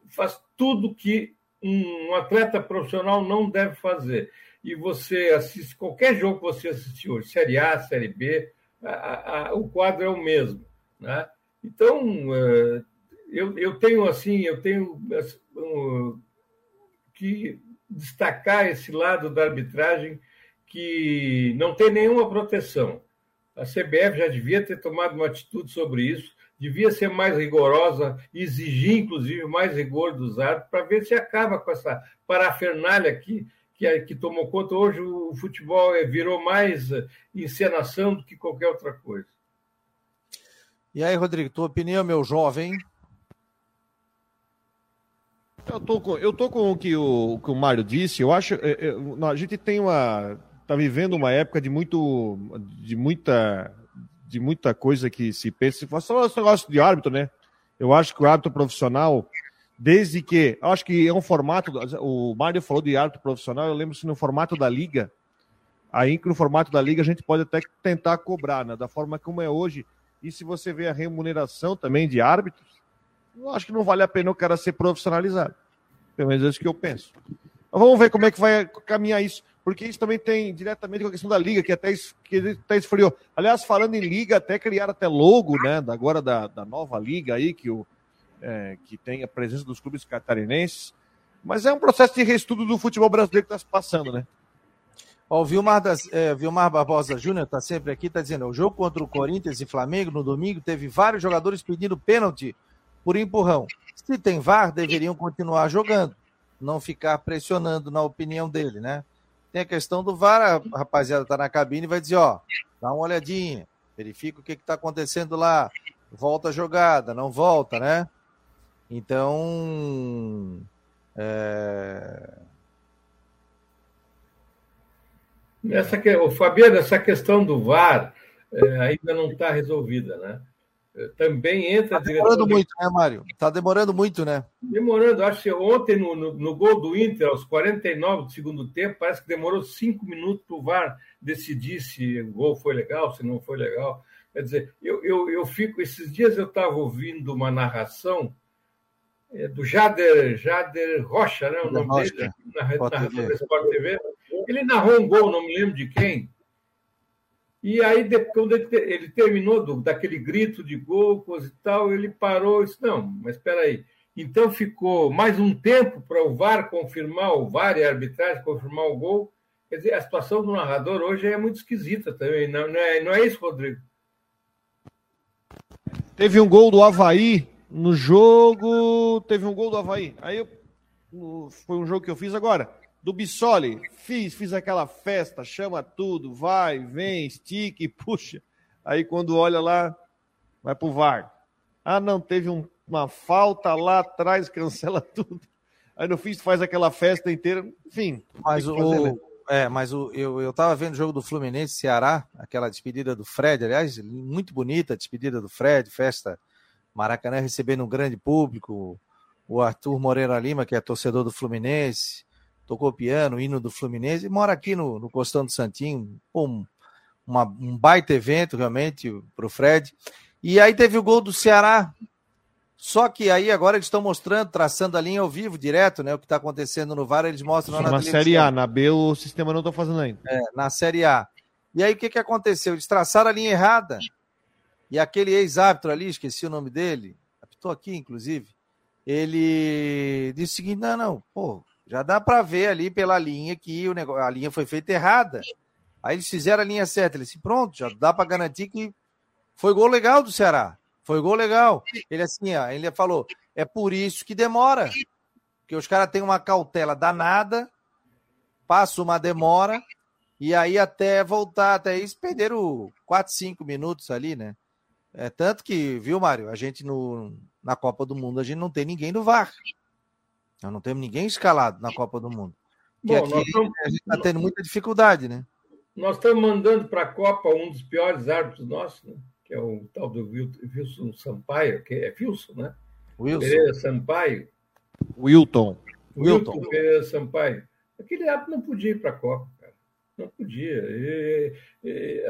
faz tudo que um atleta profissional não deve fazer. E você assiste qualquer jogo que você assistiu hoje, Série A, Série B, a, a, o quadro é o mesmo. Né? Então, é, eu, eu tenho assim, eu tenho um, que destacar esse lado da arbitragem que não tem nenhuma proteção. A CBF já devia ter tomado uma atitude sobre isso, devia ser mais rigorosa, exigir, inclusive, mais rigor dos árbitros, para ver se acaba com essa parafernália aqui, que, que tomou conta. Hoje o futebol é, virou mais encenação do que qualquer outra coisa. E aí, Rodrigo, tua opinião, meu jovem? Eu tô com, eu tô com o que o, que o Mário disse. Eu acho. É, é, a gente tem uma está vivendo uma época de muito, de muita, de muita coisa que se pensa. Só esse negócio de árbitro, né? Eu acho que o árbitro profissional, desde que, acho que é um formato. O Mário falou de árbitro profissional. Eu lembro se no formato da liga, aí que no formato da liga a gente pode até tentar cobrar, né? Da forma como é hoje. E se você vê a remuneração também de árbitros, eu acho que não vale a pena o cara ser profissionalizado. Pelo menos é isso que eu penso. Então, vamos ver como é que vai caminhar isso porque isso também tem diretamente com a questão da liga, que até, que até esfriou. Aliás, falando em liga, até criaram até logo, né, agora da, da nova liga aí, que, o, é, que tem a presença dos clubes catarinenses. Mas é um processo de reestudo do futebol brasileiro que está se passando, né? Ó, o Vilmar, das, é, Vilmar Barbosa Júnior está sempre aqui, está dizendo: o jogo contra o Corinthians e Flamengo no domingo teve vários jogadores pedindo pênalti por empurrão. Se tem VAR, deveriam continuar jogando, não ficar pressionando, na opinião dele, né? Tem a questão do VAR, a rapaziada tá na cabine e vai dizer, ó, dá uma olhadinha, verifica o que está acontecendo lá, volta a jogada, não volta, né? Então, é... Essa que, o Fabiano, essa questão do VAR é, ainda não está resolvida, né? também entra. Está demorando de... muito, né, Mário? Está demorando muito, né? Demorando. Acho que ontem, no, no, no, gol do Inter, aos 49 do segundo tempo, parece que demorou cinco minutos para o VAR decidir se o gol foi legal, se não foi legal. Quer dizer, eu, eu, eu fico. Esses dias eu estava ouvindo uma narração é, do Jader, Jader Rocha, né? O nome Rocha. dele, na, narração da Sport TV. Ele narrou um gol, não me lembro de quem e aí, quando ele terminou do, daquele grito de gol, coisa e tal, ele parou e disse: Não, mas espera aí. Então ficou mais um tempo para o VAR confirmar, o VAR e a arbitragem confirmar o gol. Quer dizer, a situação do narrador hoje é muito esquisita também. Não, não, é, não é isso, Rodrigo? Teve um gol do Havaí no jogo. Teve um gol do Havaí. Aí eu, foi um jogo que eu fiz agora do Bissoli. Fiz, fiz aquela festa, chama tudo, vai, vem, estica e puxa. Aí quando olha lá, vai pro VAR. Ah, não, teve um, uma falta lá atrás, cancela tudo. Aí no fim faz aquela festa inteira, enfim. Mas o, fazer, né? é, mas o, eu, eu tava vendo o jogo do Fluminense Ceará, aquela despedida do Fred, aliás, muito bonita a despedida do Fred, festa Maracanã recebendo um grande público, o Arthur Moreira Lima, que é torcedor do Fluminense, tocou piano, hino do Fluminense, e mora aqui no, no Costão do Santinho, um, uma, um baita evento realmente para o Fred. E aí teve o gol do Ceará. Só que aí agora eles estão mostrando, traçando a linha ao vivo, direto, né? O que está acontecendo no VAR, eles mostram na, na Série A, na B o sistema não está fazendo ainda. É, na Série A. E aí o que, que aconteceu? Eles traçaram a linha errada. E aquele ex-árbitro ali, esqueci o nome dele, apitou aqui, inclusive, ele disse o seguinte: não, não, pô, Já dá para ver ali pela linha que o negócio, a linha foi feita errada. Aí eles fizeram a linha certa. Ele disse, pronto, já dá para garantir que foi gol legal do Ceará. Foi gol legal. Ele assim, ó, ele falou, é por isso que demora. Porque os caras têm uma cautela danada, passa uma demora, e aí até voltar, até isso, perderam 4, 5 minutos ali, né? É tanto que, viu, Mário, a gente no, na Copa do Mundo, a gente não tem ninguém do VAR. Nós não temos ninguém escalado na Copa do Mundo. Bom, aqui estamos... a gente está tendo muita dificuldade, né? Nós estamos mandando para a Copa um dos piores árbitros nossos, né? que é o tal do Wilson Sampaio, que é Wilson, né? Wilson. Pereira Sampaio. Wilton. Wilton, Wilton Pereira Sampaio. Aquele árbitro não podia ir para a Copa, cara. Não podia. E, e,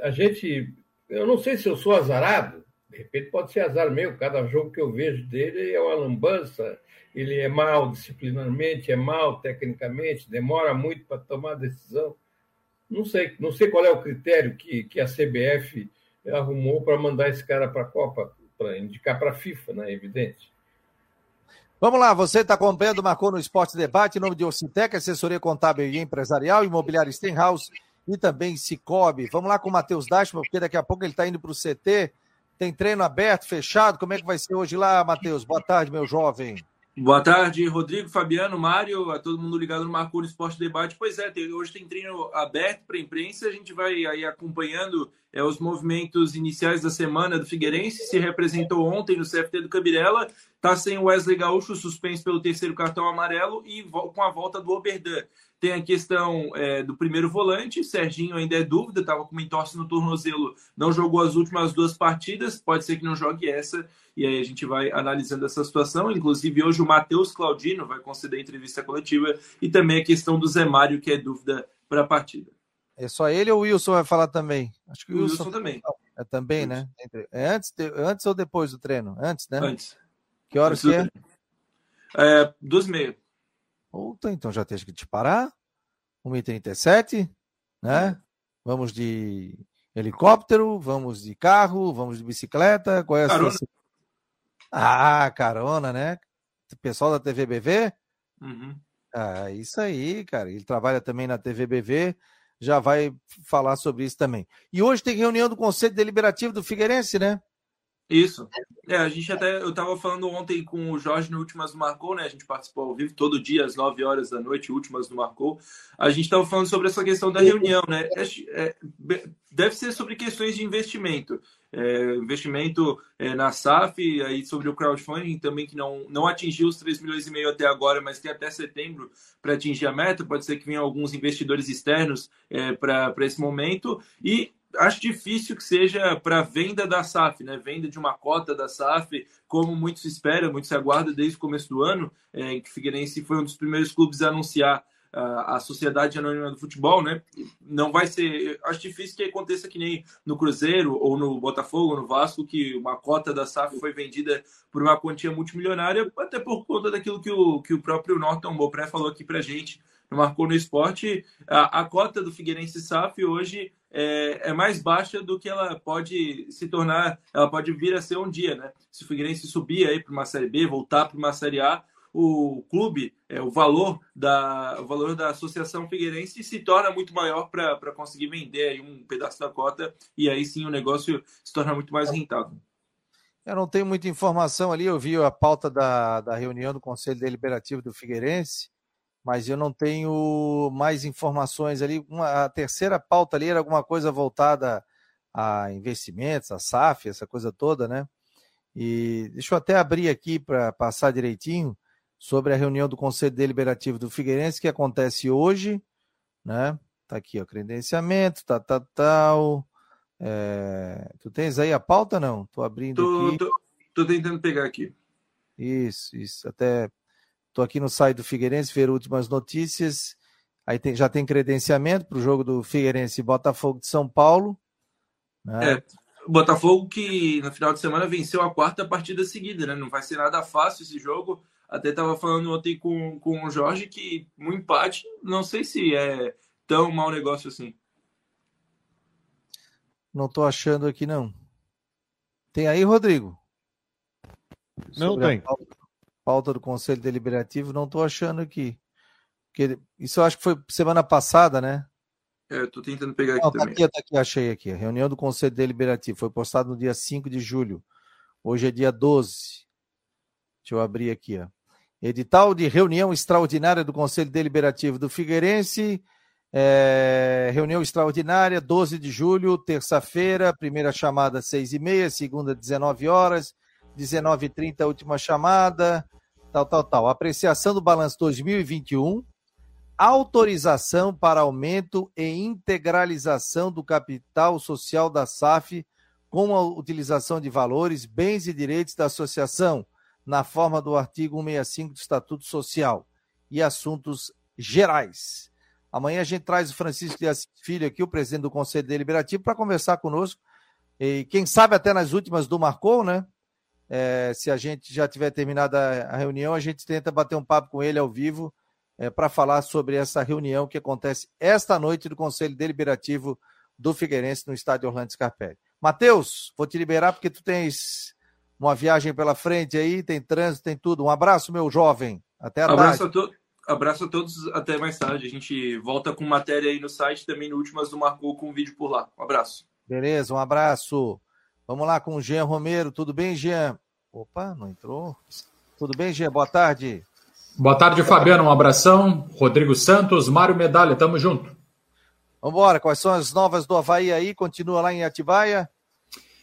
a, a, gente. Eu não sei se eu sou azarado, de repente pode ser azar meu. Cada jogo que eu vejo dele é uma lambança. Ele é mal disciplinarmente, é mal tecnicamente, demora muito para tomar decisão. Não sei, não sei qual é o critério que, que a CBF arrumou para mandar esse cara para a Copa, para indicar para a FIFA, né? Evidente. Vamos lá, você está acompanhando, marcou no Esporte Debate, em nome de Ocitec, assessoria contábil e empresarial, imobiliário Stenhouse e também Cicobi. Vamos lá com o Matheus Dashman, porque daqui a pouco ele está indo para o CT. Tem treino aberto, fechado? Como é que vai ser hoje lá, Matheus? Boa tarde, meu jovem. Boa tarde, Rodrigo, Fabiano, Mário, a todo mundo ligado no Marcou Esporte Debate. Pois é, tem, hoje tem treino aberto para a imprensa, a gente vai aí acompanhando é, os movimentos iniciais da semana do Figueirense, se representou ontem no CFT do Cabirela, está sem o Wesley Gaúcho, suspenso pelo terceiro cartão amarelo e com a volta do Oberdan. Tem a questão é, do primeiro volante, Serginho ainda é dúvida, estava com uma entorse no tornozelo, não jogou as últimas duas partidas, pode ser que não jogue essa, e aí a gente vai analisando essa situação. Inclusive, hoje o Matheus Claudino vai conceder entrevista coletiva, e também a questão do Zé Mário, que é dúvida para a partida. É só ele ou o Wilson vai falar também? Acho que o Wilson, Wilson também. É também, né? É antes, antes ou depois do treino? Antes, né? Antes. Que horas que é? É, duas e meia. Puta, então já tem que te parar. 1h37, né? Vamos de helicóptero, vamos de carro, vamos de bicicleta. Qual é a carona. sua. Ah, carona, né? Pessoal da TVBV? Uhum. Ah, isso aí, cara. Ele trabalha também na TVBV, já vai falar sobre isso também. E hoje tem reunião do Conselho Deliberativo do Figueirense, né? Isso. É, a gente até. Eu estava falando ontem com o Jorge no Últimas do Marcou, né? A gente participou ao vivo todo dia, às 9 horas da noite, Últimas do Marcou. A gente estava falando sobre essa questão da reunião, né? É, é, deve ser sobre questões de investimento. É, investimento é, na SAF, aí sobre o crowdfunding também, que não, não atingiu os 3 milhões e meio até agora, mas tem até setembro para atingir a meta. Pode ser que venham alguns investidores externos é, para esse momento. E acho difícil que seja para venda da SAF, né? Venda de uma cota da SAF, como muito se espera, muito se aguarda desde o começo do ano, é, que Figueirense foi um dos primeiros clubes a anunciar a, a Sociedade Anônima do Futebol, né? Não vai ser. Acho difícil que aconteça que nem no Cruzeiro, ou no Botafogo, no Vasco, que uma cota da SAF foi vendida por uma quantia multimilionária, até por conta daquilo que o, que o próprio Norton Bopré falou aqui pra gente marcou no esporte, a, a cota do Figueirense SAF hoje é, é, mais baixa do que ela pode se tornar, ela pode vir a ser um dia, né? Se o Figueirense subir aí para uma Série B, voltar para uma Série A, o clube, é, o valor da o valor da associação Figueirense se torna muito maior para conseguir vender aí um pedaço da cota e aí sim o negócio se torna muito mais rentável. Eu não tenho muita informação ali, eu vi a pauta da, da reunião do Conselho Deliberativo do Figueirense mas eu não tenho mais informações ali. Uma, a terceira pauta ali era alguma coisa voltada a investimentos, a SAF, essa coisa toda, né? E deixa eu até abrir aqui para passar direitinho sobre a reunião do Conselho Deliberativo do Figueirense que acontece hoje, né? Tá aqui, ó, credenciamento, tá, tal, tá, tal. É... Tu tens aí a pauta, não? Tô abrindo tô, aqui. Tô, tô tentando pegar aqui. Isso, isso. Até Estou aqui no site do Figueirense, ver últimas notícias. Aí tem, já tem credenciamento para o jogo do Figueirense e Botafogo de São Paulo. Né? É, Botafogo que no final de semana venceu a quarta partida seguida, né? Não vai ser nada fácil esse jogo. Até estava falando ontem com, com o Jorge que um empate, não sei se é tão mau negócio assim. Não estou achando aqui, não. Tem aí, Rodrigo? Não Sobre tem. A pauta do Conselho Deliberativo, não estou achando aqui. Que, isso eu acho que foi semana passada, né? É, eu tô tentando pegar aqui Não, tá também. aqui, tá aqui, achei aqui. A reunião do Conselho Deliberativo foi postado no dia 5 de julho. Hoje é dia 12. Deixa eu abrir aqui, ó. Edital de reunião extraordinária do Conselho Deliberativo do Figueirense. É, reunião extraordinária, 12 de julho, terça-feira, primeira chamada 6 e meia, segunda 19 horas, 19 h 30 última chamada, tal, tal, tal. Apreciação do balanço 2021, autorização para aumento e integralização do capital social da SAF com a utilização de valores, bens e direitos da associação, na forma do artigo 165 do Estatuto Social e assuntos gerais. Amanhã a gente traz o Francisco de Assis Filho aqui, o presidente do Conselho Deliberativo, para conversar conosco. E quem sabe até nas últimas do Marcou, né? É, se a gente já tiver terminado a, reunião, a gente tenta bater um papo com ele ao vivo é, para falar sobre essa reunião que acontece esta noite do Conselho Deliberativo do Figueirense no estádio Orlando Scarpelli. Matheus, vou te liberar porque tu tens uma viagem pela frente aí, tem trânsito, tem tudo. Um abraço, meu jovem. Até a abraço tarde. A to... Abraço a todos, até mais tarde. A gente volta com matéria aí no site, também no Últimas do Marcou, com vídeo por lá. Um abraço. Beleza, um abraço. Vamos lá com o Jean Romero. Tudo bem, Jean? Opa, não entrou. Tudo bem, Jean? Boa tarde. Boa tarde, Fabiano. Um abração. Rodrigo Santos, Mário Medalha, tamo junto. Vamos embora. Quais são as novas do Havaí aí? Continua lá em Atibaia?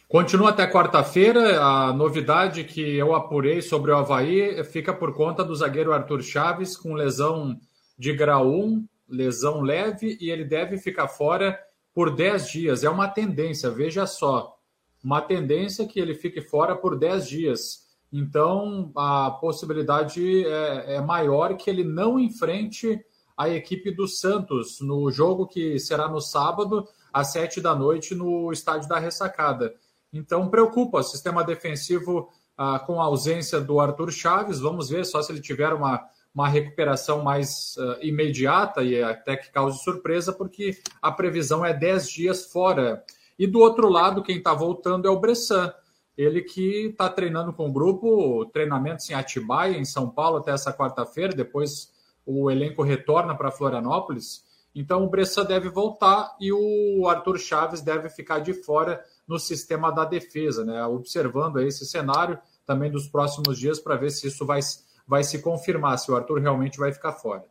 Continua até quarta-feira. A novidade que eu apurei sobre o Havaí fica por conta do zagueiro Arthur Chaves, com lesão de grau 1, lesão leve, e ele deve ficar fora por 10 dias. É uma tendência, veja só. Uma tendência que ele fique fora por 10 dias. Então, a possibilidade é, é maior que ele não enfrente a equipe do Santos no jogo que será no sábado, às 7 da noite, no Estádio da Ressacada. Então, preocupa o sistema defensivo ah, com a ausência do Arthur Chaves. Vamos ver só se ele tiver uma, uma recuperação mais uh, imediata e até que cause surpresa, porque a previsão é 10 dias fora. E do outro lado, quem está voltando é o Bressan. Ele que está treinando com o grupo, treinamentos em Atibaia, em São Paulo, até essa quarta-feira. Depois o elenco retorna para Florianópolis. Então o Bressan deve voltar e o Arthur Chaves deve ficar de fora no sistema da defesa, né? Observando esse cenário também dos próximos dias para ver se isso vai, vai se confirmar, se o Arthur realmente vai ficar fora.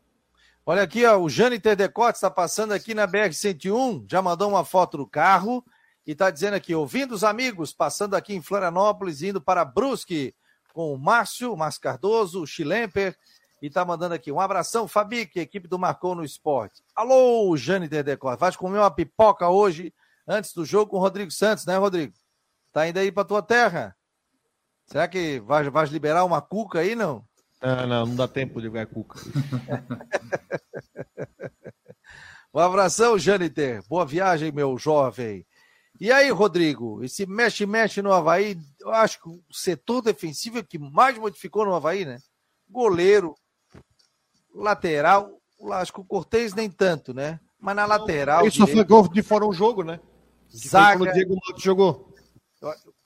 Olha aqui, ó, o Jane Terdecote está passando aqui na BR-101, já mandou uma foto do carro e está dizendo aqui, ouvindo os amigos, passando aqui em Florianópolis, indo para Brusque, com o Márcio, o Márcio Cardoso, o Chilemper, e está mandando aqui, um abração, Fabic, equipe do Marcou no Esporte. Alô, Jane Terdecote, vai comer uma pipoca hoje antes do jogo com o Rodrigo Santos, né, Rodrigo? Tá indo aí para tua terra? Será que vai, vai liberar uma cuca aí, não? Não, não, não dá tempo de ver cuca. um abração, Janiter. Boa viagem, meu jovem. E aí, Rodrigo, esse mexe-mexe no Havaí, eu acho que o setor defensivo é que mais modificou no Havaí, né? Goleiro, lateral, acho que o Cortez nem tanto, né? Mas na lateral. Isso foi gol de fora um jogo, né? Zaga. o Diego Matos jogou.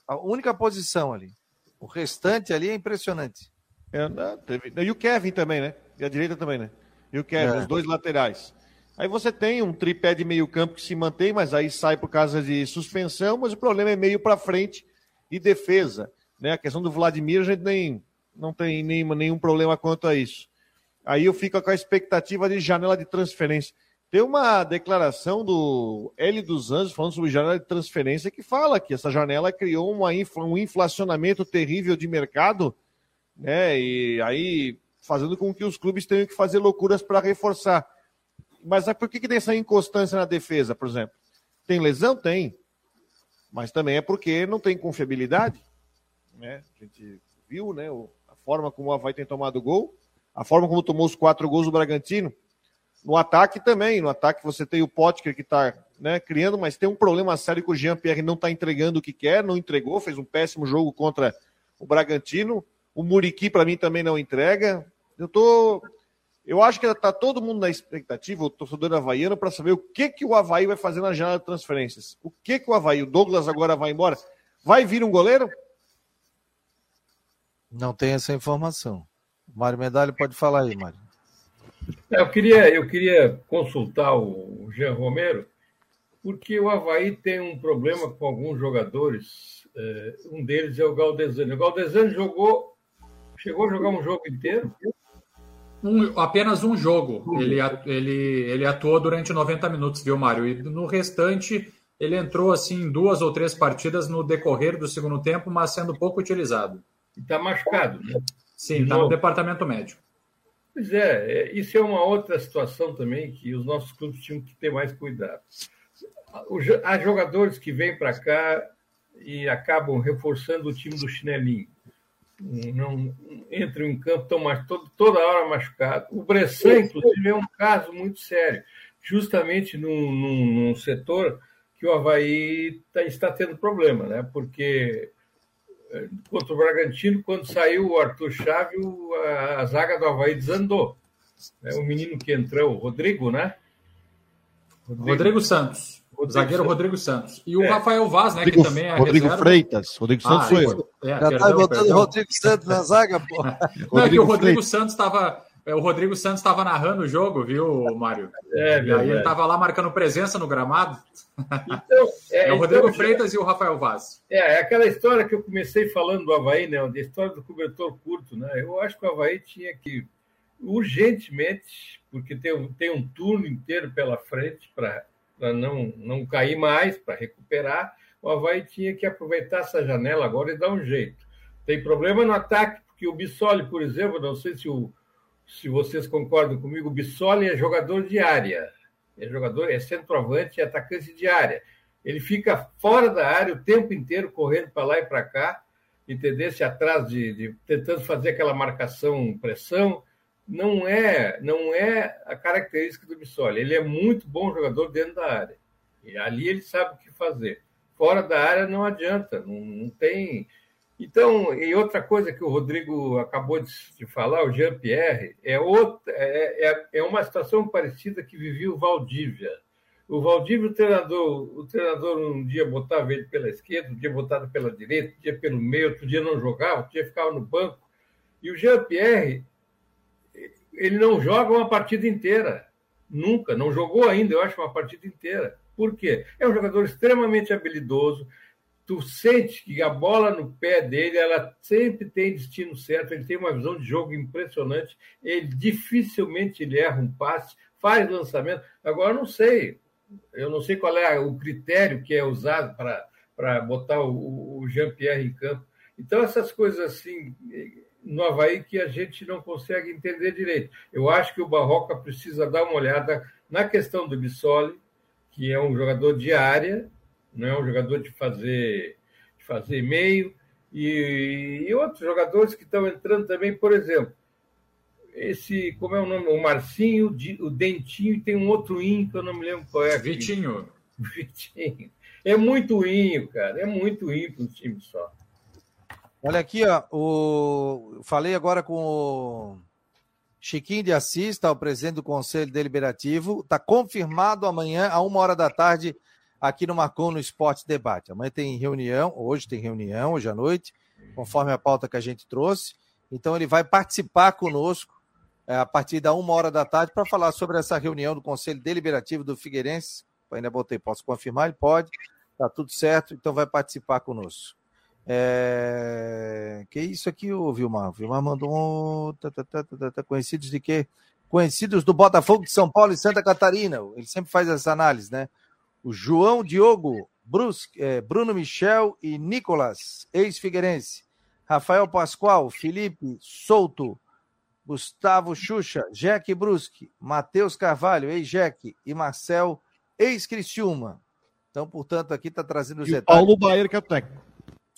A única posição ali. O restante ali é impressionante. É, não, teve... E o Kevin também, né? E a direita também, né? E o Kevin, é. os dois laterais. Aí você tem um tripé de meio campo que se mantém, mas aí sai por causa de suspensão, mas o problema é meio para frente e defesa. Né? A questão do Vladimir, a gente nem, não tem nenhum, nenhum problema quanto a isso. Aí eu fico com a expectativa de janela de transferência. Tem uma declaração do L dos Anjos falando sobre janela de transferência que fala que essa janela criou uma infla, um inflacionamento terrível de mercado, né? E aí fazendo com que os clubes tenham que fazer loucuras para reforçar. Mas por que, que tem essa inconstância na defesa, por exemplo? Tem lesão? Tem. Mas também é porque não tem confiabilidade. Né? A gente viu né, a forma como o Havaí tem tomado gol, a forma como tomou os quatro gols do Bragantino. No ataque também. No ataque você tem o Potker que está né, criando, mas tem um problema sério que o Jean-Pierre não está entregando o que quer, não entregou, fez um péssimo jogo contra o Bragantino. O Muriqui, para mim, também não entrega. Eu tô. Eu acho que está todo mundo na expectativa, o torcedor havaiano, para saber o que, que o Havaí vai fazer na janela de transferências. O que, que o Havaí, o Douglas agora vai embora? Vai vir um goleiro? Não tem essa informação. Mário Medalha pode falar aí, Mário. Eu queria, eu queria consultar o Jean Romero, porque o Havaí tem um problema com alguns jogadores. É, um deles é o Galdesani. O Galdesani jogou, chegou a jogar um jogo inteiro. Um, apenas um jogo. Ele, ele, ele atuou durante 90 minutos, viu, Mário? E no restante, ele entrou assim em duas ou três partidas no decorrer do segundo tempo, mas sendo pouco utilizado. Está machucado, né? Sim, está no departamento médico. Pois é, é, isso é uma outra situação também que os nossos clubes tinham que ter mais cuidado. Há jogadores que vêm para cá e acabam reforçando o time do chinelinho. Não entram em campo, estão mais, todo, toda hora machucados. O Bressan, inclusive, é um caso muito sério, justamente num, num, num setor que o Havaí tá, está tendo problema, né? porque contra o Bragantino, quando saiu o Arthur Chave, a, a zaga do Havaí desandou. É, o menino que entrou, o Rodrigo, né? Rodrigo, Rodrigo Santos. Rodrigo zagueiro Santos. Rodrigo Santos. E o é. Rafael Vaz, né? Rodrigo, que também é Rodrigo reserva. Freitas. Rodrigo Santos ah, foi. É, Já está botando Rodrigo Santos na zaga, pô. Não, é que o Rodrigo Freitas. Santos estava é, o Rodrigo Santos estava narrando o jogo, viu, Mário? É, e aí ele estava lá marcando presença no gramado. Então, é, é, o Rodrigo então, Freitas e o Rafael Vaz. É, é aquela história que eu comecei falando do Havaí, né? A história do cobertor curto, né? Eu acho que o Havaí tinha que, urgentemente, porque tem, tem um turno inteiro pela frente para não, não cair mais, para recuperar, o Havaí tinha que aproveitar essa janela agora e dar um jeito. Tem problema no ataque, porque o Bissoli, por exemplo, não sei se o se vocês concordam comigo, o Bissoli é jogador de área. É jogador, é centroavante e atacante de área. Ele fica fora da área o tempo inteiro, correndo para lá e para cá, entender se atrás de, de, tentando fazer aquela marcação pressão. Não é, não é a característica do Bissoli. Ele é muito bom jogador dentro da área. E ali ele sabe o que fazer. Fora da área não adianta, não, não tem então, e outra coisa que o Rodrigo acabou de falar, o Jean-Pierre, é, outra, é, é, é uma situação parecida que vivia o Valdívia. O Valdívia, o treinador, o treinador um dia botava ele pela esquerda, um dia botava pela direita, um dia pelo meio, outro dia não jogava, outro dia ficava no banco. E o Jean-Pierre, ele não joga uma partida inteira. Nunca, não jogou ainda, eu acho, uma partida inteira. Por quê? É um jogador extremamente habilidoso, tu sente que a bola no pé dele, ela sempre tem destino certo, ele tem uma visão de jogo impressionante, ele dificilmente ele erra um passe, faz lançamento. Agora, não sei, eu não sei qual é o critério que é usado para botar o, o Jean-Pierre em campo. Então, essas coisas assim, no Havaí, que a gente não consegue entender direito. Eu acho que o Barroca precisa dar uma olhada na questão do Bissoli, que é um jogador de área, não é um jogador de fazer, de fazer meio, e, e outros jogadores que estão entrando também, por exemplo, esse, como é o nome? O Marcinho, o Dentinho, e tem um outro Inho que eu não me lembro qual é. Vitinho. Vitinho. É muito Inho, cara, é muito Inho para um time só. Olha aqui, ó, o... falei agora com o Chiquinho de Assis, tá, o presidente do Conselho Deliberativo, está confirmado amanhã, a uma hora da tarde, aqui no Marcon no Esporte Debate. Amanhã tem reunião, hoje tem reunião, hoje à noite, conforme a pauta que a gente trouxe. Então ele vai participar conosco é, a partir da uma hora da tarde para falar sobre essa reunião do Conselho Deliberativo do Figueirense. Ainda botei, posso confirmar? Ele pode, tá tudo certo, então vai participar conosco. É... Que isso aqui, o Vilmar? O Vilmar mandou um... tá, tá, tá, conhecidos de quê? Conhecidos do Botafogo de São Paulo e Santa Catarina. Ele sempre faz essa análise, né? o João Diogo, Brusque, é, Bruno Michel e Nicolas, ex-figueirense. Rafael Pascoal, Felipe Souto, Gustavo Xuxa, Jack Brusque, Matheus Carvalho, ex-Jack, e Marcel, ex-Criciúma. Então, portanto, aqui está trazendo os e detalhes. Paulo Baier, que é o técnico.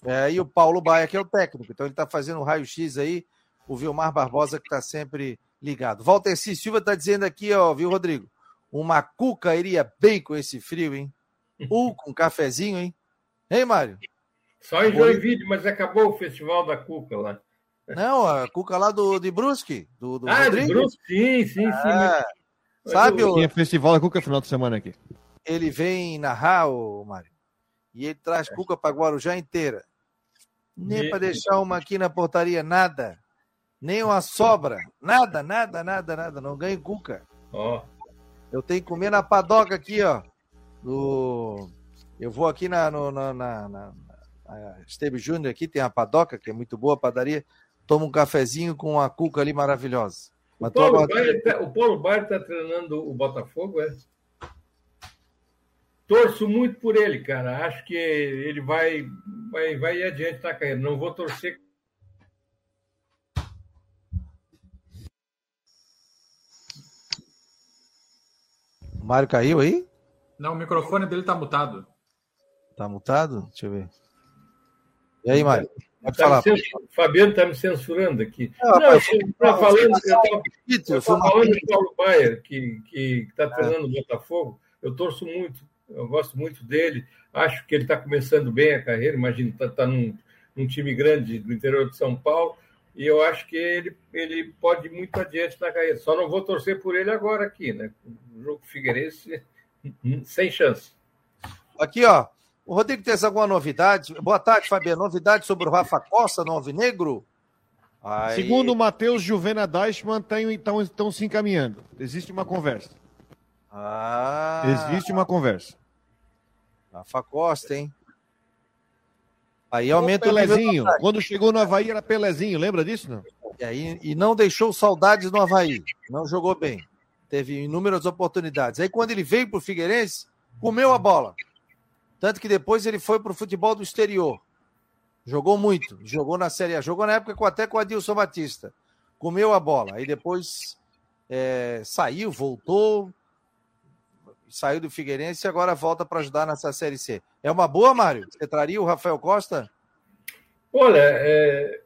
É, e o Paulo Baia, que é o técnico. Então, ele está fazendo um raio-x aí. O Vilmar Barbosa, que está sempre ligado. Walter C. Silva está dizendo aqui, ó, viu, Rodrigo? Uma cuca iria bem com esse frio, hein? Uh, com um cafezinho, hein? Hein, Mário? Só em Joinville, mas acabou o festival da cuca lá. Não, a cuca lá do, de Brusque. Do, do ah, Rodrigo. de Brusque? Sim, sim, ah, sim. Sabe o... Tinha festival da cuca final de semana aqui. Ele vem narrar, o Mário, e ele traz cuca para Guarujá inteira. Nem para deixar uma aqui na portaria, nada. nem uma sobra. Nada, nada, nada, nada. Não ganho cuca. Ó. Eu tenho que comer na padoca aqui, ó. No... Eu vou aqui na, no, na, na, na, na Esteve Júnior aqui, tem a padoca, que é muito boa a padaria. Tomo um cafezinho com uma cuca ali maravilhosa. O Paulo, Baier tá, o Paulo está treinando o Botafogo, é? Torço muito por ele, cara. Acho que ele vai, vai, vai ir adiante na carreira. Não vou torcer. O Mário caiu aí? Não, o microfone dele tá mutado. Tá mutado? Deixa eu ver. E aí, Mário? Pode Tá falar. me censurando. Fabiano está me censurando aqui. Não, Não, rapaz, eu estava falando, eu tava- falando do Paulo Baier, que está treinando o Botafogo. Eu torço muito, eu gosto muito dele. Acho que ele está começando bem a carreira. Imagino que está num, num time grande do interior de São Paulo. E eu acho que ele, ele pode ir muito adiante na carreira. Só não vou torcer por ele agora aqui, né? O jogo Figueirense, sem chance. Aqui, ó. O Rodrigo tem alguma novidade? Boa tarde, Fabiano. Novidade sobre o Rafa Costa no Alvinegro? Aí- Segundo o Matheus Juvena Deichmann, estão se encaminhando. Existe uma conversa. Ah, Existe uma conversa. Rafa Costa, hein? Aí aumenta o Pelezinho, quando chegou no Havaí era Pelezinho, lembra disso? Não? E, aí, e não deixou saudades no Havaí. Não jogou bem. Teve inúmeras oportunidades. Aí quando ele veio para o Figueirense, comeu a bola. Tanto que depois ele foi para o futebol do exterior. Jogou muito. Jogou na Série A. Jogou na época com, até com o Adilson Batista. Comeu a bola. Aí depois é, saiu, voltou. Saiu do Figueirense e agora volta para ajudar nessa Série C. É uma boa, Mário? Você traria o Rafael Costa? Olha, é,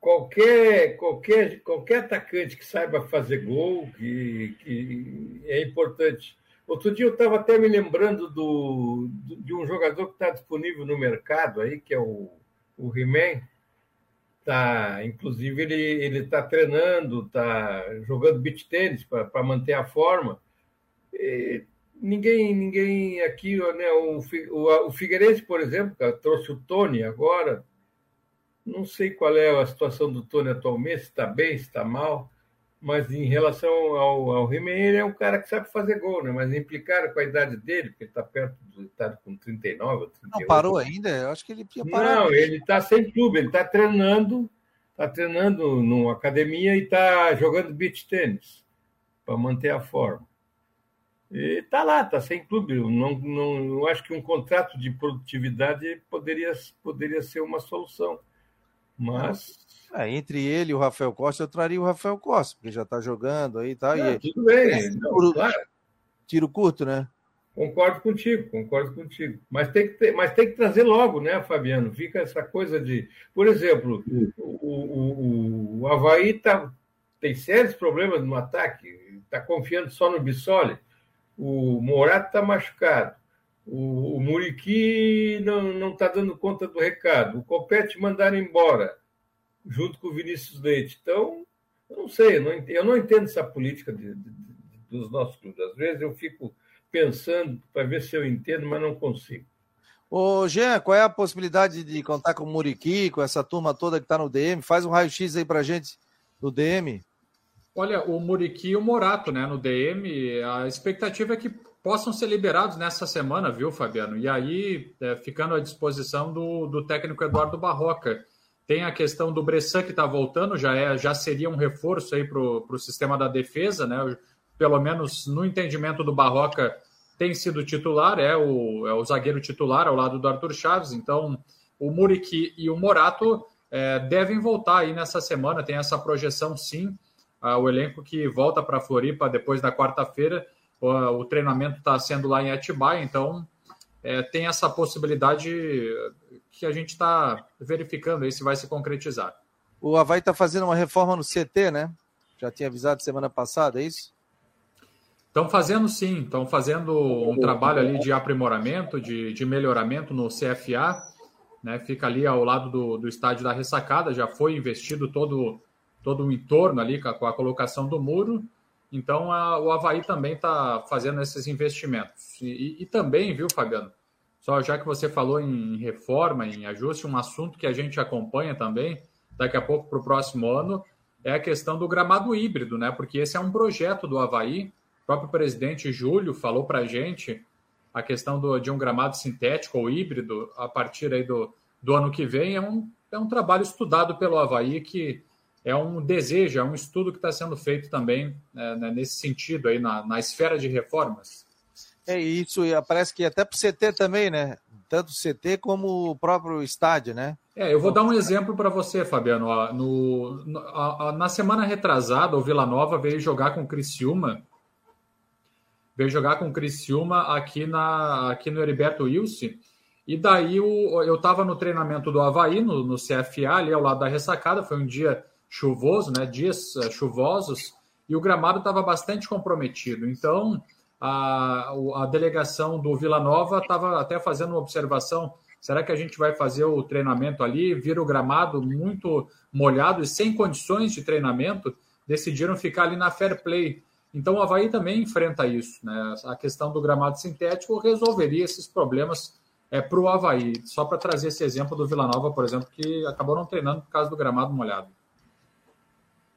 qualquer, qualquer, qualquer atacante que saiba fazer gol, que, que é importante. Outro dia eu estava até me lembrando do, de um jogador que está disponível no mercado aí, que é o, o He-Man. Tá, inclusive, ele está treinando, está jogando beach tênis para manter a forma. E ninguém, ninguém aqui, né, o, o, o Figueirense, por exemplo, cara, trouxe o Tony agora, não sei qual é a situação do Tony atualmente, se está bem, se está mal, mas em relação ao, ao ele é um cara que sabe fazer gol, né? Mas implicaram com a idade dele, porque ele está perto do está com 39 ou 38. Não parou ainda? Eu acho que ele tinha parado. Não, ele está sem clube, ele está treinando, está treinando numa academia e está jogando beach tênis para manter a forma. E está lá, está sem clube. Eu Não, não, eu acho que um contrato de produtividade poderia, poderia ser uma solução. Mas É, entre ele e o Rafael Costa, eu traria o Rafael Costa, porque já tá jogando aí e tal. Não, e tudo bem, não, Por- claro, tiro curto, né? concordo contigo, concordo contigo. Mas tem, que ter- mas tem que trazer logo, né, Fabiano? Fica essa coisa de. Por exemplo, o, o, o, o Havaí tá, tem sérios problemas no ataque, está confiando só no Bissoli. O Morato está machucado. O, o Muriqui não está dando conta do recado. O Copete mandaram embora, junto com o Vinícius Leite. Então, eu não sei, eu não entendo, eu não entendo essa política de- de- dos nossos clubes. Às vezes eu fico pensando para ver se eu entendo, mas não consigo. Ô, Jean, qual é a possibilidade de contar com o Muriqui, com essa turma toda que tá no DM? Faz um raio-x aí pra gente do DM. Olha, o Muriqui e o Morato, né, no DM, a expectativa é que possam ser liberados nessa semana, viu, Fabiano? E aí, é, ficando à disposição do, do técnico Eduardo Barroca. Tem a questão do Bressan que está voltando, já, é, já seria um reforço aí para o sistema da defesa, né? Pelo menos no entendimento do Barroca, tem sido titular, é o, é o zagueiro titular ao lado do Arthur Chaves. Então, o Muriqui e o Morato é, devem voltar aí nessa semana, tem essa projeção sim. Ah, o elenco que volta para a Floripa depois da quarta-feira, o, o treinamento está sendo lá em Atibaia, então é, tem essa possibilidade que a gente está verificando aí se vai se concretizar. O Havaí tá fazendo uma reforma no CT, né? Já tinha avisado semana passada, é isso? Estão fazendo sim, estão fazendo um trabalho ali de aprimoramento, de, de melhoramento no CFA, né? Fica ali ao lado do, do estádio da ressacada, já foi investido todo, todo o entorno ali com a, com a colocação do muro. Então a, o Havaí também está fazendo esses investimentos. E, e, também, viu, Fabiano? Só já que você falou em reforma, em ajuste, um assunto que a gente acompanha também, daqui a pouco para o próximo ano, é a questão do gramado híbrido, né? Porque esse é um projeto do Havaí. O próprio presidente Júlio falou para a gente a questão do, de um gramado sintético ou híbrido a partir aí do, do ano que vem. É um, é um trabalho estudado pelo Havaí que é um desejo, é um estudo que está sendo feito também né, né, nesse sentido aí na, na esfera de reformas. É isso, e parece que até para o CT também, né? Tanto o CT como o próprio estádio, né? É, eu vou dar um exemplo para você, Fabiano. No, no a, a, na semana retrasada, o Vila Nova veio jogar com o Criciúma. Veio jogar com o Criciúma aqui, na, aqui no Heriberto Wilson. E daí o, eu estava no treinamento do Havaí, no, no CFA, ali ao lado da ressacada. Foi um dia chuvoso, né? Dias uh, chuvosos. E o gramado estava bastante comprometido. Então, a, a delegação do Vila Nova estava até fazendo uma observação. Será que a gente vai fazer o treinamento ali? Vira o gramado muito molhado e sem condições de treinamento, decidiram ficar ali na fair play. Então o Havaí também enfrenta isso. Né? A questão do gramado sintético resolveria esses problemas é, para o Havaí. Só para trazer esse exemplo do Vila Nova, por exemplo, que acabou não treinando por causa do gramado molhado.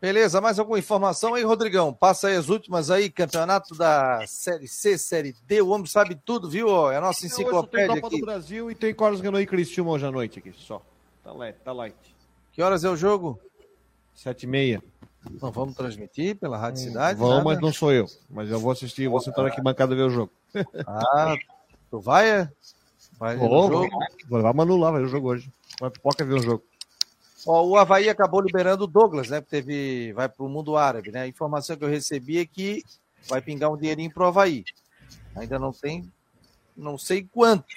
Beleza, mais alguma informação aí, Rodrigão? Passa aí as últimas aí, campeonato da Série C, Série D, o homem sabe tudo, viu? É a nossa enciclopédia tem Copa aqui. do Brasil e tem Carlos Renault e Cristiano hoje à noite aqui, só. Tá light, tá light. Que horas é o jogo? Sete e meia. Vamos transmitir pela Rádio hum, Cidade? Vamos, nada? mas não sou eu. Mas eu vou assistir, vou sentar aqui bancada ver o jogo. Ah, tu vai? É? Vai ver o jogo? Vou levar a Manu lá, vai ver o jogo hoje. Vai pipoca ver o jogo. Ó, o Havaí acabou liberando o Douglas, né? Teve, vai para o mundo árabe, né? A informação que eu recebi é que vai pingar um dinheirinho para o Havaí. Ainda não tem, não sei quanto,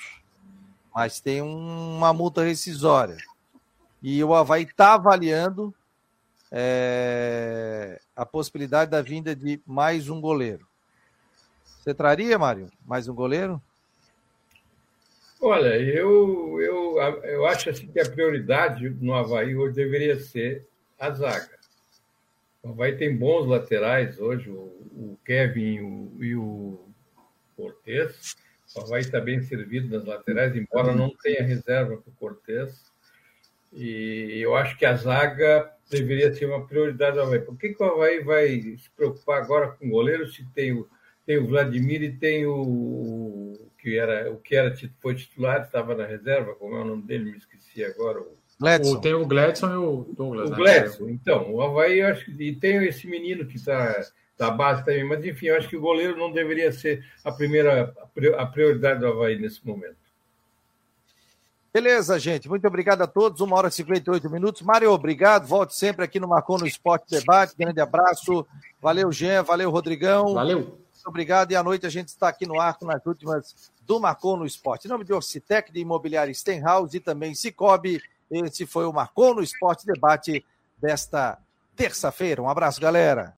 mas tem uma multa rescisória. E o Havaí está avaliando é, a possibilidade da vinda de mais um goleiro. Você traria, Mário, mais um goleiro? Olha, eu, eu, eu acho assim que a prioridade no Havaí hoje deveria ser a zaga. O Havaí tem bons laterais hoje, o, o Kevin o, e o Cortez. O Havaí está bem servido nas laterais, embora não tenha reserva para o Cortez. E eu acho que a zaga deveria ser uma prioridade do Havaí. Por que, que o Havaí vai se preocupar agora com o goleiro se tem o, tem o Vladimir e tem o, que era o que era foi titular estava na reserva, como é o nome dele, me esqueci agora. O... Gladson. Tem o Gladson e o Douglas. O né? Gladson, então, o Havaí, eu acho que e tem esse menino que está da base também, mas enfim, eu acho que o goleiro não deveria ser a primeira a prioridade do Havaí nesse momento. Beleza, gente. Muito obrigado a todos. Uma hora e 58 minutos. Mário, obrigado. Volte sempre aqui no Marcou no Esporte Debate. Grande abraço. Valeu, Jean. Valeu, Rodrigão. Valeu. Muito obrigado. E à noite a gente está aqui no ar com as últimas do Marcou no Esporte. Em nome de Orcitec, de Imobiliária Stenhouse e também Cicobi, esse foi o Marcou no Esporte debate desta terça-feira. Um abraço, galera.